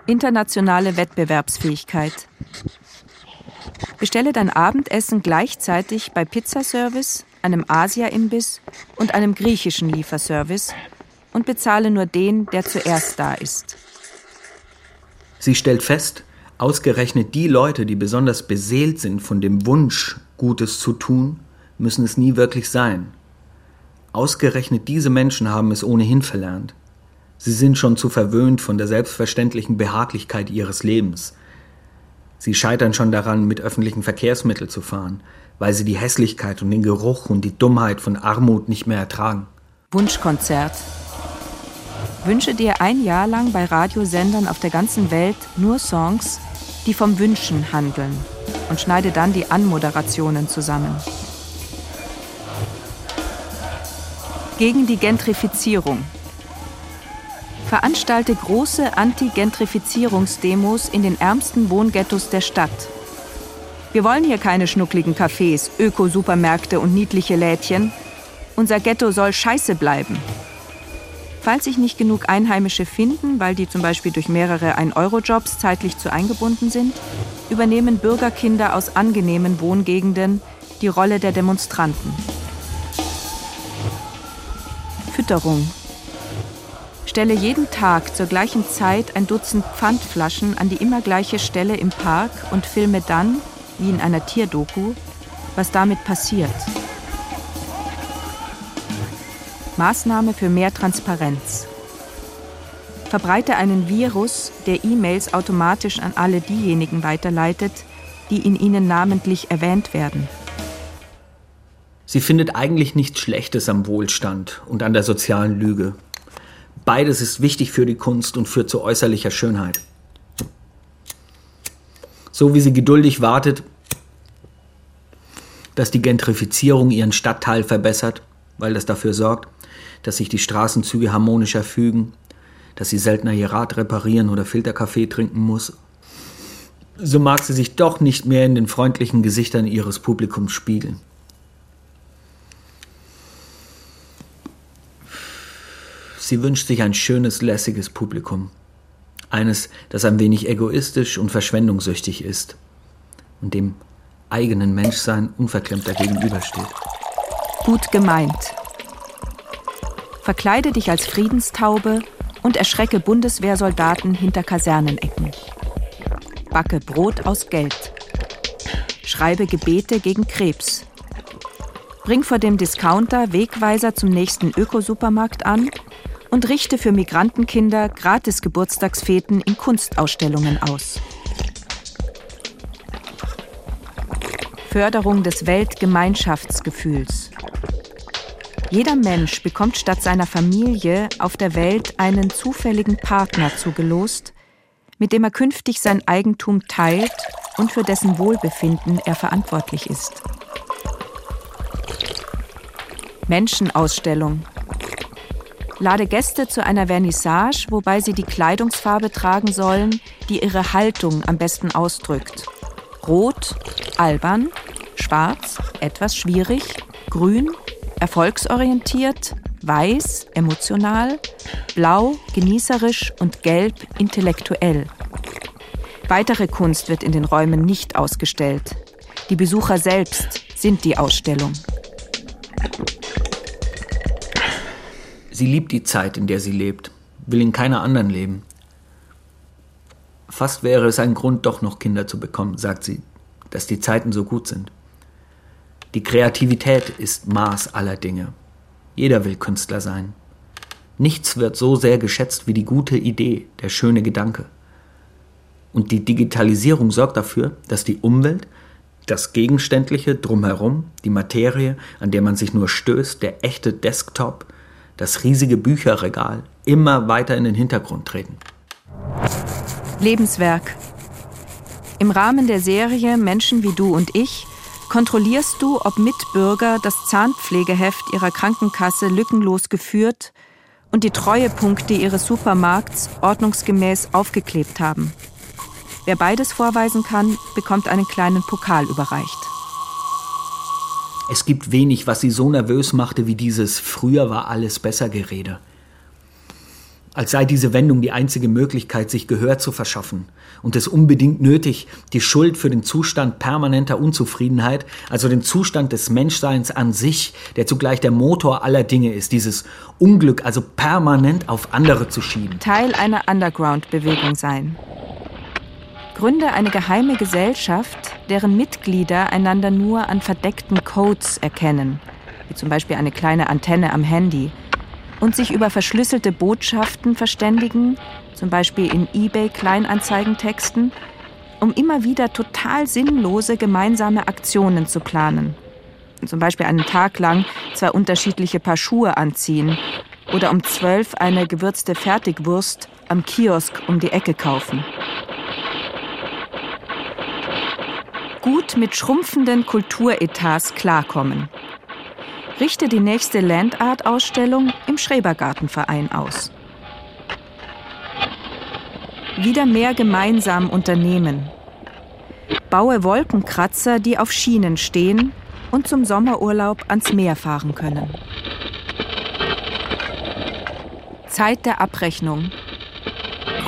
Internationale Wettbewerbsfähigkeit. Bestelle dein Abendessen gleichzeitig bei Pizzaservice, einem Asia-Imbiss und einem griechischen Lieferservice und bezahle nur den, der zuerst da ist.
Sie stellt fest, ausgerechnet die Leute, die besonders beseelt sind von dem Wunsch, Gutes zu tun, müssen es nie wirklich sein. Ausgerechnet diese Menschen haben es ohnehin verlernt. Sie sind schon zu verwöhnt von der selbstverständlichen Behaglichkeit ihres Lebens. Sie scheitern schon daran, mit öffentlichen Verkehrsmitteln zu fahren, weil sie die Hässlichkeit und den Geruch und die Dummheit von Armut nicht mehr ertragen.
Wunschkonzert. Wünsche dir ein Jahr lang bei Radiosendern auf der ganzen Welt nur Songs, die vom Wünschen handeln und schneide dann die Anmoderationen zusammen. Gegen die Gentrifizierung. Veranstalte große Anti-Gentrifizierungsdemos in den ärmsten Wohnghettos der Stadt. Wir wollen hier keine schnuckligen Cafés, Öko-Supermärkte und niedliche Lädchen. Unser Ghetto soll scheiße bleiben. Falls sich nicht genug Einheimische finden, weil die zum Beispiel durch mehrere 1-Euro-Jobs zeitlich zu eingebunden sind, übernehmen Bürgerkinder aus angenehmen Wohngegenden die Rolle der Demonstranten. Fütterung. Stelle jeden Tag zur gleichen Zeit ein Dutzend Pfandflaschen an die immer gleiche Stelle im Park und filme dann, wie in einer Tierdoku, was damit passiert. Maßnahme für mehr Transparenz. Verbreite einen Virus, der E-Mails automatisch an alle diejenigen weiterleitet, die in ihnen namentlich erwähnt werden.
Sie findet eigentlich nichts Schlechtes am Wohlstand und an der sozialen Lüge. Beides ist wichtig für die Kunst und führt zu äußerlicher Schönheit. So wie sie geduldig wartet, dass die Gentrifizierung ihren Stadtteil verbessert, weil das dafür sorgt, dass sich die Straßenzüge harmonischer fügen, dass sie seltener ihr Rad reparieren oder Filterkaffee trinken muss. So mag sie sich doch nicht mehr in den freundlichen Gesichtern ihres Publikums spiegeln. Sie wünscht sich ein schönes, lässiges Publikum. Eines, das ein wenig egoistisch und verschwendungssüchtig ist und dem eigenen Menschsein unverklemmter gegenübersteht.
Gut gemeint. Verkleide dich als Friedenstaube und erschrecke Bundeswehrsoldaten hinter Kasernenecken. Backe Brot aus Geld. Schreibe Gebete gegen Krebs. Bring vor dem Discounter Wegweiser zum nächsten Ökosupermarkt an und richte für Migrantenkinder gratis Geburtstagsfeten in Kunstausstellungen aus. Förderung des Weltgemeinschaftsgefühls. Jeder Mensch bekommt statt seiner Familie auf der Welt einen zufälligen Partner zugelost, mit dem er künftig sein Eigentum teilt und für dessen Wohlbefinden er verantwortlich ist. Menschenausstellung. Lade Gäste zu einer Vernissage, wobei sie die Kleidungsfarbe tragen sollen, die ihre Haltung am besten ausdrückt. Rot, albern, schwarz, etwas schwierig, grün, erfolgsorientiert, weiß, emotional, blau, genießerisch und gelb, intellektuell. Weitere Kunst wird in den Räumen nicht ausgestellt. Die Besucher selbst sind die Ausstellung.
Sie liebt die Zeit, in der sie lebt, will in keiner anderen leben. Fast wäre es ein Grund, doch noch Kinder zu bekommen, sagt sie, dass die Zeiten so gut sind. Die Kreativität ist Maß aller Dinge. Jeder will Künstler sein. Nichts wird so sehr geschätzt wie die gute Idee, der schöne Gedanke. Und die Digitalisierung sorgt dafür, dass die Umwelt, das Gegenständliche drumherum, die Materie, an der man sich nur stößt, der echte Desktop, das riesige Bücherregal immer weiter in den Hintergrund treten.
Lebenswerk. Im Rahmen der Serie Menschen wie du und ich kontrollierst du, ob Mitbürger das Zahnpflegeheft ihrer Krankenkasse lückenlos geführt und die Treuepunkte ihres Supermarkts ordnungsgemäß aufgeklebt haben. Wer beides vorweisen kann, bekommt einen kleinen Pokal überreicht.
Es gibt wenig, was sie so nervös machte wie dieses Früher war alles besser Gerede als sei diese Wendung die einzige Möglichkeit, sich Gehör zu verschaffen und es unbedingt nötig, die Schuld für den Zustand permanenter Unzufriedenheit, also den Zustand des Menschseins an sich, der zugleich der Motor aller Dinge ist, dieses Unglück also permanent auf andere zu schieben.
Teil einer Underground-Bewegung sein. Gründe eine geheime Gesellschaft, deren Mitglieder einander nur an verdeckten Codes erkennen, wie zum Beispiel eine kleine Antenne am Handy, und sich über verschlüsselte Botschaften verständigen, zum Beispiel in eBay-Kleinanzeigentexten, um immer wieder total sinnlose gemeinsame Aktionen zu planen. Zum Beispiel einen Tag lang zwei unterschiedliche Paar Schuhe anziehen oder um zwölf eine gewürzte Fertigwurst am Kiosk um die Ecke kaufen. Gut mit schrumpfenden Kulturetats klarkommen. Richte die nächste Landart-Ausstellung im Schrebergartenverein aus. Wieder mehr gemeinsam unternehmen. Baue Wolkenkratzer, die auf Schienen stehen und zum Sommerurlaub ans Meer fahren können. Zeit der Abrechnung.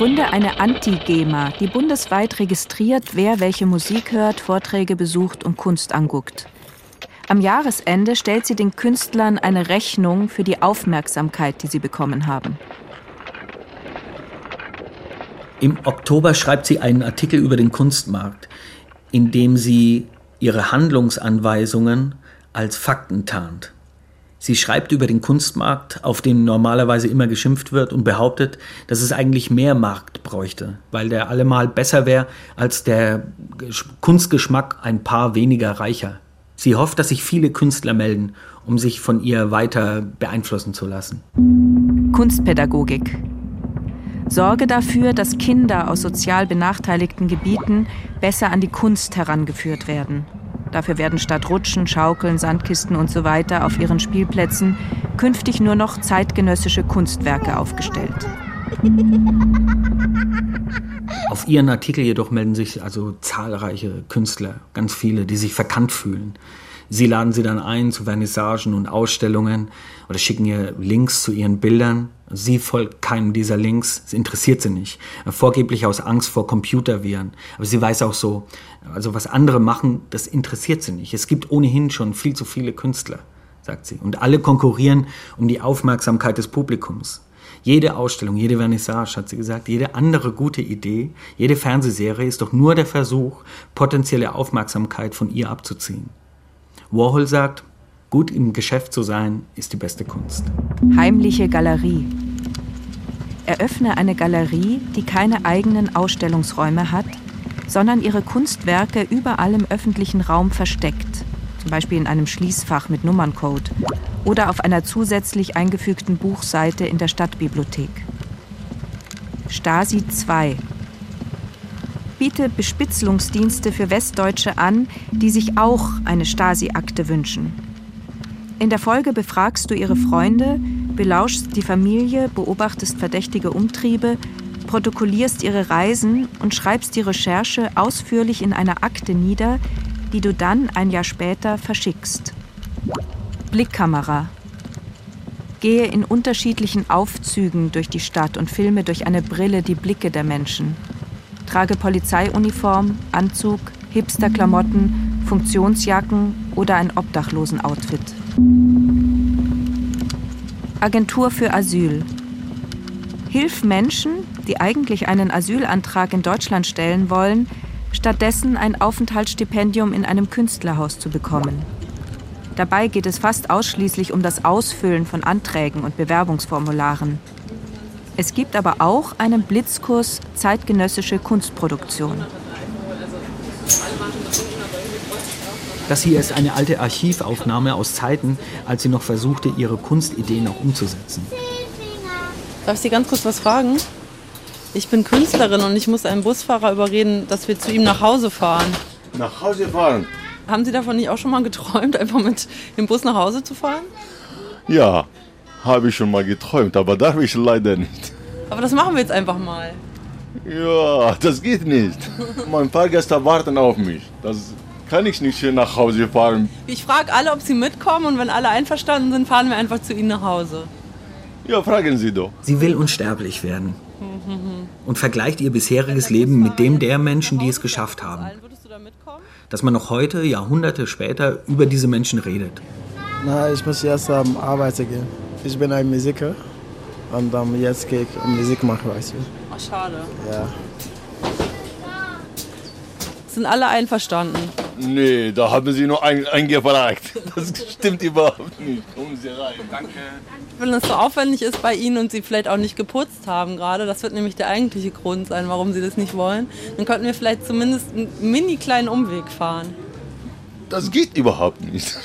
Gründe eine Anti-GEMA, die bundesweit registriert, wer welche Musik hört, Vorträge besucht und Kunst anguckt. Am Jahresende stellt sie den Künstlern eine Rechnung für die Aufmerksamkeit, die sie bekommen haben.
Im Oktober schreibt sie einen Artikel über den Kunstmarkt, in dem sie ihre Handlungsanweisungen als Fakten tarnt. Sie schreibt über den Kunstmarkt, auf dem normalerweise immer geschimpft wird und behauptet, dass es eigentlich mehr Markt bräuchte, weil der allemal besser wäre als der Kunstgeschmack ein paar weniger reicher. Sie hofft, dass sich viele Künstler melden, um sich von ihr weiter beeinflussen zu lassen.
Kunstpädagogik. Sorge dafür, dass Kinder aus sozial benachteiligten Gebieten besser an die Kunst herangeführt werden. Dafür werden statt Rutschen, Schaukeln, Sandkisten usw. So auf ihren Spielplätzen künftig nur noch zeitgenössische Kunstwerke aufgestellt.
Auf ihren Artikel jedoch melden sich also zahlreiche Künstler, ganz viele, die sich verkannt fühlen. Sie laden sie dann ein zu Vernissagen und Ausstellungen oder schicken ihr Links zu ihren Bildern. Sie folgt keinem dieser Links, es interessiert sie nicht. Vorgeblich aus Angst vor Computerviren. Aber sie weiß auch so, also was andere machen, das interessiert sie nicht. Es gibt ohnehin schon viel zu viele Künstler, sagt sie. Und alle konkurrieren um die Aufmerksamkeit des Publikums. Jede Ausstellung, jede Vernissage, hat sie gesagt, jede andere gute Idee, jede Fernsehserie ist doch nur der Versuch, potenzielle Aufmerksamkeit von ihr abzuziehen. Warhol sagt, gut im Geschäft zu sein, ist die beste Kunst.
Heimliche Galerie. Eröffne eine Galerie, die keine eigenen Ausstellungsräume hat, sondern ihre Kunstwerke überall im öffentlichen Raum versteckt, zum Beispiel in einem Schließfach mit Nummerncode oder auf einer zusätzlich eingefügten Buchseite in der Stadtbibliothek. Stasi 2 biete Bespitzelungsdienste für Westdeutsche an, die sich auch eine Stasi-Akte wünschen. In der Folge befragst du ihre Freunde, belauschst die Familie, beobachtest verdächtige Umtriebe, protokollierst ihre Reisen und schreibst die Recherche ausführlich in einer Akte nieder, die du dann ein Jahr später verschickst. Blickkamera. Gehe in unterschiedlichen Aufzügen durch die Stadt und filme durch eine Brille die Blicke der Menschen trage Polizeiuniform, Anzug, Hipsterklamotten, Funktionsjacken oder ein Obdachlosen-Outfit. Agentur für Asyl. Hilf Menschen, die eigentlich einen Asylantrag in Deutschland stellen wollen, stattdessen ein Aufenthaltsstipendium in einem Künstlerhaus zu bekommen. Dabei geht es fast ausschließlich um das Ausfüllen von Anträgen und Bewerbungsformularen. Es gibt aber auch einen Blitzkurs zeitgenössische Kunstproduktion.
Das hier ist eine alte Archivaufnahme aus Zeiten, als sie noch versuchte, ihre Kunstideen auch umzusetzen.
Darf ich Sie ganz kurz was fragen? Ich bin Künstlerin und ich muss einen Busfahrer überreden, dass wir zu ihm nach Hause fahren.
Nach Hause fahren?
Haben Sie davon nicht auch schon mal geträumt, [laughs] einfach mit dem Bus nach Hause zu fahren?
Ja, habe ich schon mal geträumt, aber darf ich leider nicht.
Aber das machen wir jetzt einfach mal.
Ja, das geht nicht. [laughs] Mein Fahrgäste warten auf mich. Das kann ich nicht hier nach Hause fahren.
Ich frage alle, ob sie mitkommen und wenn alle einverstanden sind, fahren wir einfach zu ihnen nach Hause.
Ja, fragen Sie doch.
Sie will unsterblich werden und vergleicht ihr bisheriges Leben mit dem der Menschen, die es geschafft haben. Dass man noch heute, Jahrhunderte später, über diese Menschen redet.
Na, ich muss erst ähm, arbeiten gehen. Ich bin ein Musiker und ähm, jetzt gehe ich Musik machen, weißt du.
Ach, schade.
Ja.
Sind alle einverstanden?
Nee, da haben Sie nur ein, eingefragt. Das stimmt überhaupt nicht. Kommen Sie rein. Danke.
Wenn es so aufwendig ist bei Ihnen und Sie vielleicht auch nicht geputzt haben gerade, das wird nämlich der eigentliche Grund sein, warum Sie das nicht wollen, dann könnten wir vielleicht zumindest einen mini kleinen Umweg fahren.
Das geht überhaupt nicht.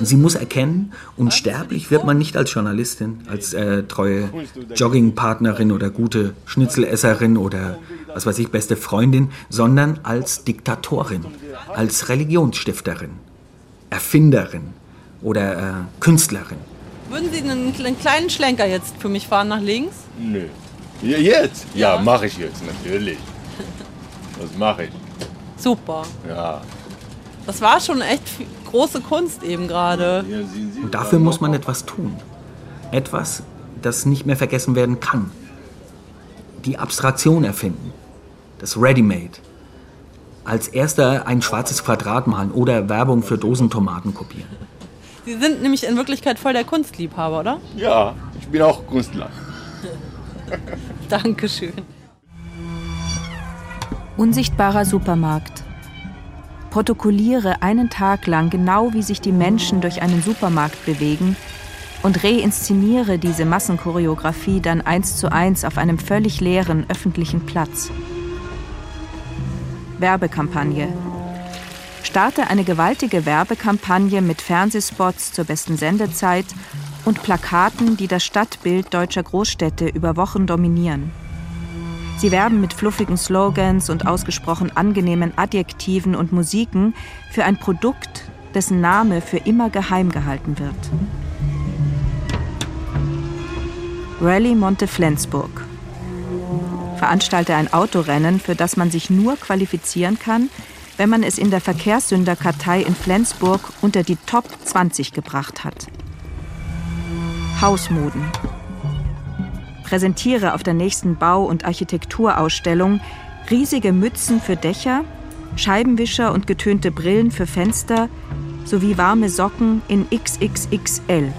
Sie muss erkennen, unsterblich wird man nicht als Journalistin, als äh, treue Joggingpartnerin oder gute Schnitzelesserin oder was weiß ich, beste Freundin, sondern als Diktatorin, als Religionsstifterin, Erfinderin oder äh, Künstlerin.
Würden Sie einen, einen kleinen Schlenker jetzt für mich fahren nach links?
Nö. Ja, Jetzt? Ja, mache ich jetzt, natürlich. Das mache ich.
Super.
Ja.
Das war schon echt große Kunst eben gerade.
Und dafür muss man etwas tun. Etwas, das nicht mehr vergessen werden kann. Die Abstraktion erfinden. Das Ready-Made. Als erster ein schwarzes Quadrat malen oder Werbung für Dosentomaten kopieren.
Sie sind nämlich in Wirklichkeit voll der Kunstliebhaber, oder?
Ja, ich bin auch Künstler. [laughs]
Dankeschön.
Unsichtbarer Supermarkt. Protokolliere einen Tag lang genau, wie sich die Menschen durch einen Supermarkt bewegen und reinszeniere diese Massenchoreografie dann eins zu eins auf einem völlig leeren öffentlichen Platz. Werbekampagne. Starte eine gewaltige Werbekampagne mit Fernsehspots zur besten Sendezeit und Plakaten, die das Stadtbild deutscher Großstädte über Wochen dominieren. Sie werben mit fluffigen Slogans und ausgesprochen angenehmen Adjektiven und Musiken für ein Produkt, dessen Name für immer geheim gehalten wird. Rallye Monte Flensburg. Veranstalte ein Autorennen, für das man sich nur qualifizieren kann, wenn man es in der Verkehrssünderkartei in Flensburg unter die Top 20 gebracht hat. Hausmoden. Präsentiere auf der nächsten Bau- und Architekturausstellung riesige Mützen für Dächer, Scheibenwischer und getönte Brillen für Fenster sowie warme Socken in XXXL.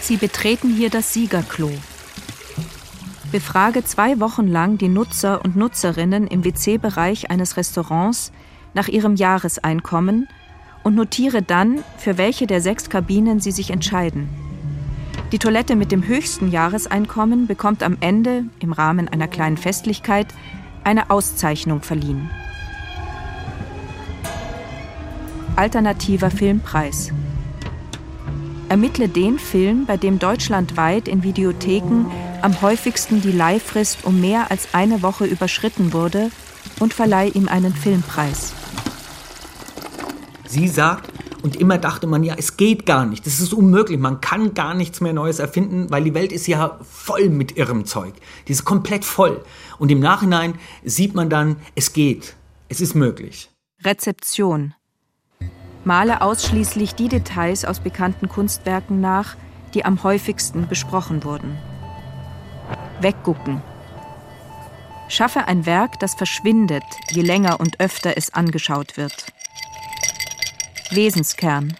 Sie betreten hier das Siegerklo. Befrage zwei Wochen lang die Nutzer und Nutzerinnen im WC-Bereich eines Restaurants nach ihrem Jahreseinkommen und notiere dann, für welche der sechs Kabinen sie sich entscheiden. Die Toilette mit dem höchsten Jahreseinkommen bekommt am Ende, im Rahmen einer kleinen Festlichkeit, eine Auszeichnung verliehen. Alternativer Filmpreis. Ermittle den Film, bei dem deutschlandweit in Videotheken am häufigsten die Leihfrist um mehr als eine Woche überschritten wurde und verleih ihm einen Filmpreis.
Sie sagt, und immer dachte man, ja, es geht gar nicht, das ist unmöglich, man kann gar nichts mehr Neues erfinden, weil die Welt ist ja voll mit irrem Zeug. Die ist komplett voll. Und im Nachhinein sieht man dann, es geht, es ist möglich.
Rezeption. Male ausschließlich die Details aus bekannten Kunstwerken nach, die am häufigsten besprochen wurden. Weggucken. Schaffe ein Werk, das verschwindet, je länger und öfter es angeschaut wird. Wesenskern.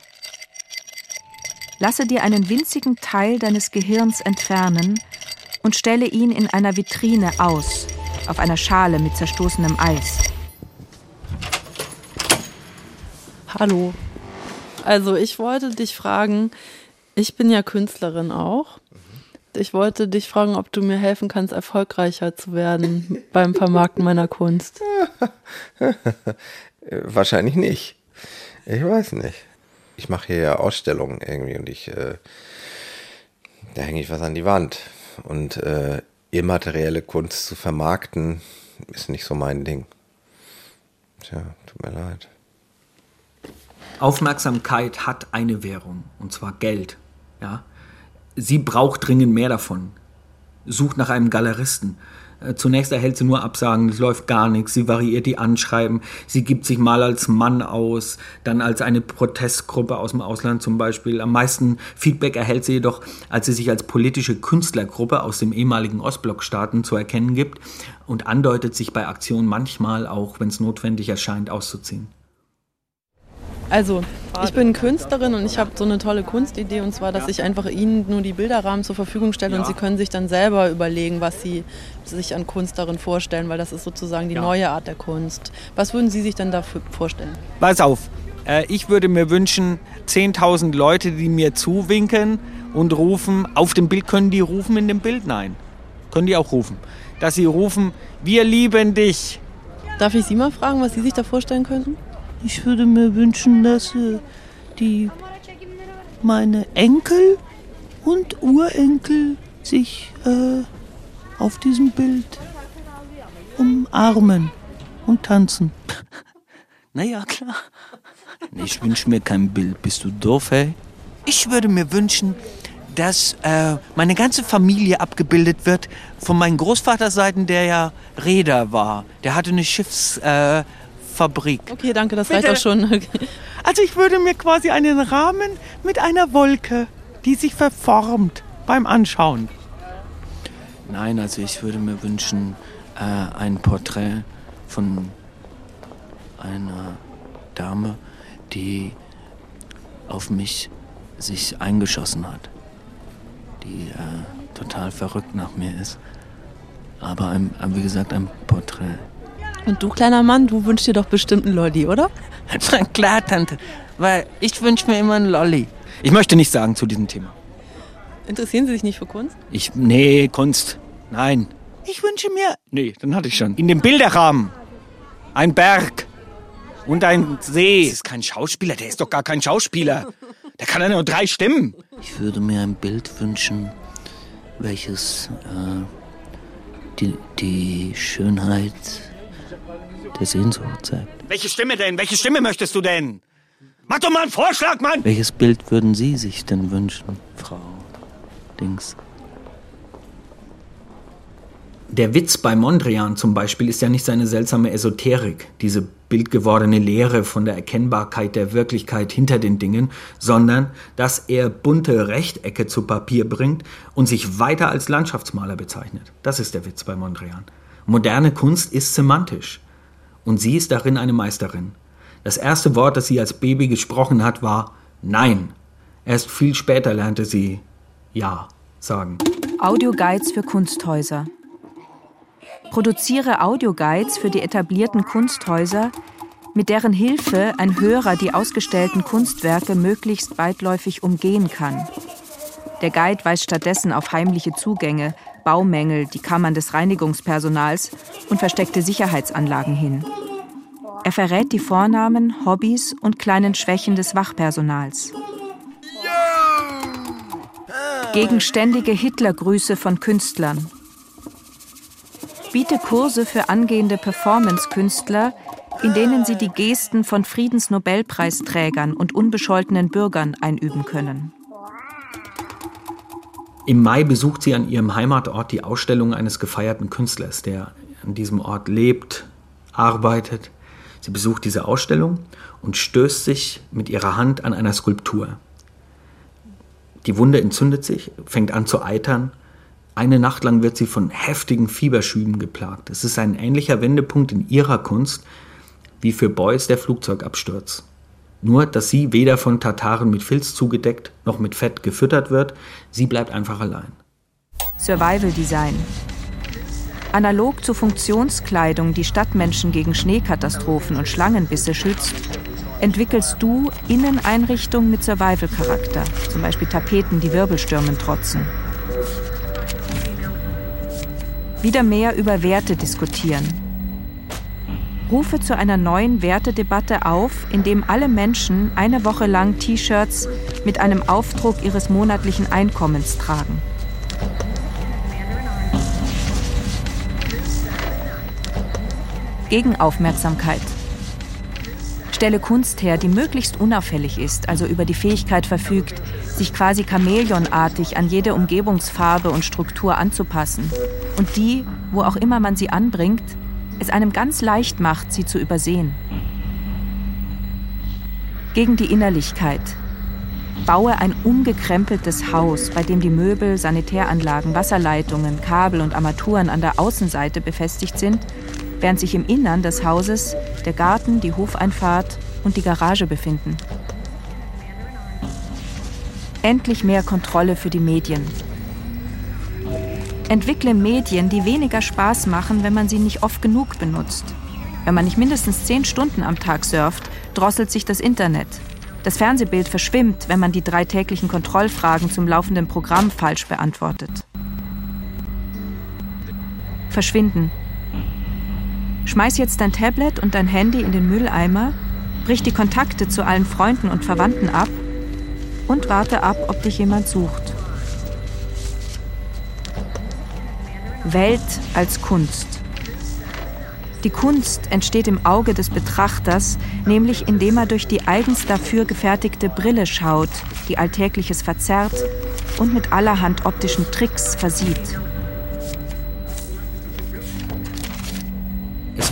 Lasse dir einen winzigen Teil deines Gehirns entfernen und stelle ihn in einer Vitrine aus, auf einer Schale mit zerstoßenem Eis.
Hallo. Also ich wollte dich fragen, ich bin ja Künstlerin auch. Ich wollte dich fragen, ob du mir helfen kannst, erfolgreicher zu werden beim Vermarkten meiner Kunst. [laughs]
Wahrscheinlich nicht. Ich weiß nicht. Ich mache hier ja Ausstellungen irgendwie und ich, äh, da hänge ich was an die Wand. Und äh, immaterielle Kunst zu vermarkten, ist nicht so mein Ding. Tja, tut mir leid.
Aufmerksamkeit hat eine Währung, und zwar Geld. Ja? Sie braucht dringend mehr davon. Sucht nach einem Galeristen. Äh, Zunächst erhält sie nur Absagen, es läuft gar nichts, sie variiert die Anschreiben, sie gibt sich mal als Mann aus, dann als eine Protestgruppe aus dem Ausland zum Beispiel. Am meisten Feedback erhält sie jedoch, als sie sich als politische Künstlergruppe aus dem ehemaligen Ostblockstaaten zu erkennen gibt und andeutet, sich bei Aktionen manchmal auch, wenn es notwendig erscheint, auszuziehen.
Also, ich bin Künstlerin und ich habe so eine tolle Kunstidee und zwar, dass ich einfach Ihnen nur die Bilderrahmen zur Verfügung stelle und Sie können sich dann selber überlegen, was Sie sich an Kunst darin vorstellen, weil das ist sozusagen die neue Art der Kunst. Was würden Sie sich denn dafür vorstellen?
Pass auf, äh, ich würde mir wünschen, 10.000 Leute, die mir zuwinken und rufen, auf dem Bild, können die rufen in dem Bild? Nein. Können die auch rufen. Dass sie rufen, wir lieben dich.
Darf ich Sie mal fragen, was Sie sich da vorstellen könnten?
Ich würde mir wünschen, dass äh, die meine Enkel und Urenkel sich äh, auf diesem Bild umarmen und tanzen. [laughs]
Naja, klar. Ich wünsche mir kein Bild. Bist du doof, ey? Ich würde mir wünschen, dass äh, meine ganze Familie abgebildet wird von meinen Großvaterseiten, der ja Reeder war. Der hatte eine Schiffsfabrik. Äh, Fabrik.
Okay, danke, das
Bitte.
reicht auch schon. [laughs] Okay.
Also ich würde mir quasi einen Rahmen mit einer Wolke, die sich verformt beim Anschauen. Nein, also ich würde mir wünschen, äh, ein Porträt von einer Dame, die auf mich sich eingeschossen hat. Die äh, total verrückt nach mir ist. Aber ein, wie gesagt, ein Porträt.
Und du, kleiner Mann, du wünschst dir doch bestimmt einen Lolli, oder?
Na [laughs] klar, Tante. Weil ich wünsche mir immer einen Lolli. Ich möchte nichts sagen zu diesem Thema.
Interessieren Sie sich nicht für Kunst?
Ich. Nee, Kunst. Nein. Ich wünsche mir. Nee, dann hatte ich schon. In dem Bilderrahmen. Ein Berg. Und ein See. Das ist kein Schauspieler. Der ist doch gar kein Schauspieler. [laughs] Der kann ja nur drei Stimmen. Ich würde mir ein Bild wünschen, welches äh, die, die Schönheit der Sehnsucht zeigt. Welche Stimme denn? Welche Stimme möchtest du denn? Mach doch mal einen Vorschlag, Mann! Welches Bild würden Sie sich denn wünschen, Frau Dings? Der Witz bei Mondrian zum Beispiel ist ja nicht seine seltsame Esoterik, diese bildgewordene Lehre von der Erkennbarkeit der Wirklichkeit hinter den Dingen, sondern dass er bunte Rechtecke zu Papier bringt und sich weiter als Landschaftsmaler bezeichnet. Das ist der Witz bei Mondrian. Moderne Kunst ist semantisch und sie ist darin eine Meisterin. Das erste Wort, das sie als Baby gesprochen hat, war Nein. Erst viel später lernte sie Ja sagen.
Audioguides für Kunsthäuser. Produziere Audioguides für die etablierten Kunsthäuser, mit deren Hilfe ein Hörer die ausgestellten Kunstwerke möglichst weitläufig umgehen kann. Der Guide weist stattdessen auf heimliche Zugänge, Baumängel, die Kammern des Reinigungspersonals und versteckte Sicherheitsanlagen hin. Er verrät die Vornamen, Hobbys und kleinen Schwächen des Wachpersonals. Gegenständige Hitlergrüße von Künstlern. Biete Kurse für angehende Performance-Künstler, in denen sie die Gesten von Friedensnobelpreisträgern und unbescholtenen Bürgern einüben können.
Im Mai besucht sie an ihrem Heimatort die Ausstellung eines gefeierten Künstlers, der an diesem Ort lebt, arbeitet. Sie besucht diese Ausstellung und stößt sich mit ihrer Hand an einer Skulptur. Die Wunde entzündet sich, fängt an zu eitern. Eine Nacht lang wird sie von heftigen Fieberschüben geplagt. Es ist ein ähnlicher Wendepunkt in ihrer Kunst wie für Beuys der Flugzeugabsturz. Nur, dass sie weder von Tataren mit Filz zugedeckt noch mit Fett gefüttert wird, sie bleibt einfach allein.
Survival Design. Analog zur Funktionskleidung, die Stadtmenschen gegen Schneekatastrophen und Schlangenbisse schützt, entwickelst du Inneneinrichtungen mit Survival-Charakter, zum Beispiel Tapeten, die Wirbelstürmen trotzen. Wieder mehr über Werte diskutieren. Rufe zu einer neuen Wertedebatte auf, indem alle Menschen eine Woche lang T-Shirts mit einem Aufdruck ihres monatlichen Einkommens tragen. Gegenaufmerksamkeit. Stelle Kunst her, die möglichst unauffällig ist, also über die Fähigkeit verfügt, sich quasi chamäleonartig an jede Umgebungsfarbe und Struktur anzupassen und die, wo auch immer man sie anbringt, es einem ganz leicht macht, sie zu übersehen. Gegen die Innerlichkeit. Baue ein umgekrempeltes Haus, bei dem die Möbel, Sanitäranlagen, Wasserleitungen, Kabel und Armaturen an der Außenseite befestigt sind, während sich im Innern des Hauses der Garten, die Hofeinfahrt und die Garage befinden. Endlich mehr Kontrolle für die Medien. Entwickle Medien, die weniger Spaß machen, wenn man sie nicht oft genug benutzt. Wenn man nicht mindestens zehn Stunden am Tag surft, drosselt sich das Internet. Das Fernsehbild verschwimmt, wenn man die drei täglichen Kontrollfragen zum laufenden Programm falsch beantwortet. Verschwinden. Schmeiß jetzt dein Tablet und dein Handy in den Mülleimer, brich die Kontakte zu allen Freunden und Verwandten ab und warte ab, ob dich jemand sucht. Welt als Kunst. Die Kunst entsteht im Auge des Betrachters, nämlich indem er durch die eigens dafür gefertigte Brille schaut, die Alltägliches verzerrt und mit allerhand optischen Tricks versieht.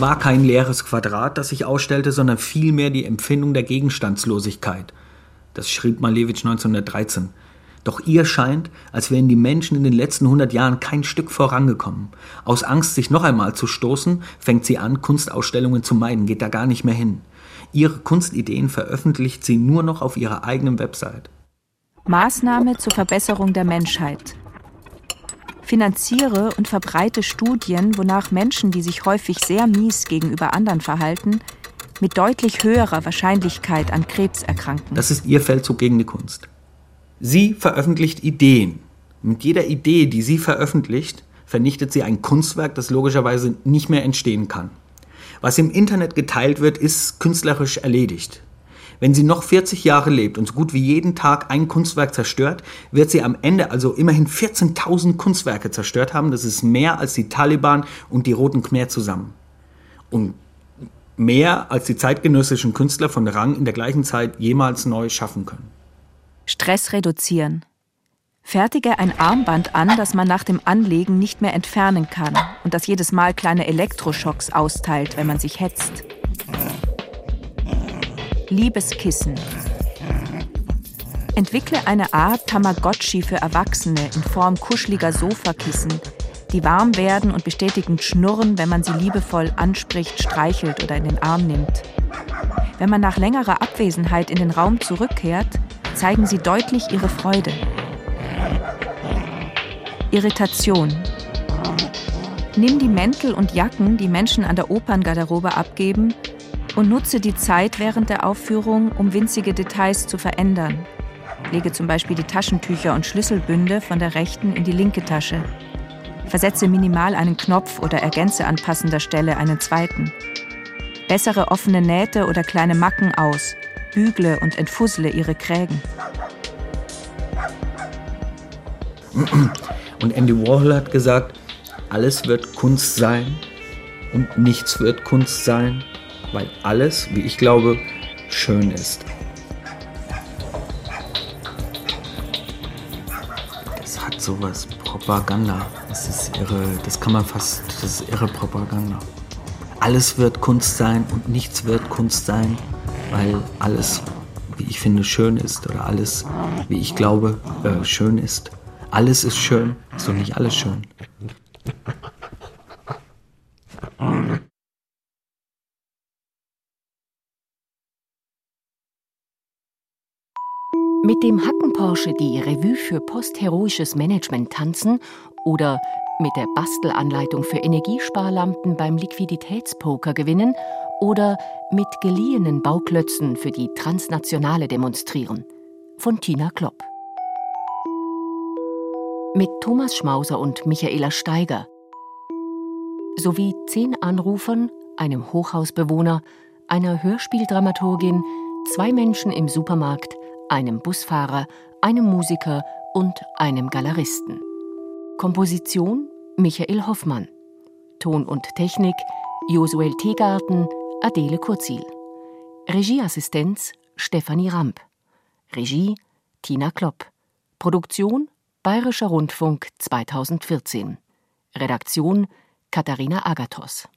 War kein leeres Quadrat, das sich ausstellte, sondern vielmehr die Empfindung der Gegenstandslosigkeit. Das schrieb Malevich 1913. Doch ihr scheint, als wären die Menschen in den letzten 100 Jahren kein Stück vorangekommen. Aus Angst, sich noch einmal zu stoßen, fängt sie an, Kunstausstellungen zu meiden, geht da gar nicht mehr hin. Ihre Kunstideen veröffentlicht sie nur noch auf ihrer eigenen Website.
Maßnahme zur Verbesserung der Menschheit. Finanziere und verbreite Studien, wonach Menschen, die sich häufig sehr mies gegenüber anderen verhalten, mit deutlich höherer Wahrscheinlichkeit an Krebs erkranken.
Das ist ihr Feldzug gegen die Kunst. Sie veröffentlicht Ideen. Mit jeder Idee, die sie veröffentlicht, vernichtet sie ein Kunstwerk, das logischerweise nicht mehr entstehen kann. Was im Internet geteilt wird, ist künstlerisch erledigt. Wenn sie noch 40 Jahre lebt und so gut wie jeden Tag ein Kunstwerk zerstört, wird sie am Ende also immerhin 14.000 Kunstwerke zerstört haben. Das ist mehr als die Taliban und die Roten Khmer zusammen. Und mehr als die zeitgenössischen Künstler von Rang in der gleichen Zeit jemals neu schaffen können.
Stress reduzieren. Fertige ein Armband an, das man nach dem Anlegen nicht mehr entfernen kann und das jedes Mal kleine Elektroschocks austeilt, wenn man sich hetzt. Liebeskissen. Entwickle eine Art Tamagotchi für Erwachsene in Form kuscheliger Sofakissen, die warm werden und bestätigend schnurren, wenn man sie liebevoll anspricht, streichelt oder in den Arm nimmt. Wenn man nach längerer Abwesenheit in den Raum zurückkehrt, zeigen sie deutlich ihre Freude. Irritation. Nimm die Mäntel und Jacken, die Menschen an der Operngarderobe abgeben, und nutze die Zeit während der Aufführung, um winzige Details zu verändern. Lege zum Beispiel die Taschentücher und Schlüsselbünde von der rechten in die linke Tasche. Versetze minimal einen Knopf oder ergänze an passender Stelle einen zweiten. Bessere offene Nähte oder kleine Macken aus bügle und entfussle ihre Krägen.
Und Andy Warhol hat gesagt, alles wird Kunst sein und nichts wird Kunst sein, weil alles, wie ich glaube, schön ist. Das hat sowas Propaganda. Das ist irre, das kann man fast, das ist irre Propaganda. Alles wird Kunst sein und nichts wird Kunst sein, weil alles, wie ich finde, schön ist oder alles, wie ich glaube, äh, schön ist. Alles ist schön, doch nicht alles schön.
Mit dem Hacken-Porsche die Revue für postheroisches Management tanzen oder mit der Bastelanleitung für Energiesparlampen beim Liquiditätspoker gewinnen oder mit geliehenen Bauklötzen für die Transnationale demonstrieren. Von Tina Klopp. Mit Thomas Schmauser und Michaela Steiger. Sowie zehn Anrufern, einem Hochhausbewohner, einer Hörspieldramaturgin, zwei Menschen im Supermarkt, einem Busfahrer, einem Musiker und einem Galeristen. Komposition Michael Hoffmann. Ton und Technik Josuel Tegarten, Adele Kurzil. Regieassistenz Stefanie Ramp. Regie Tina Klopp. Produktion Bayerischer Rundfunk 2014. Redaktion Katharina Agathos.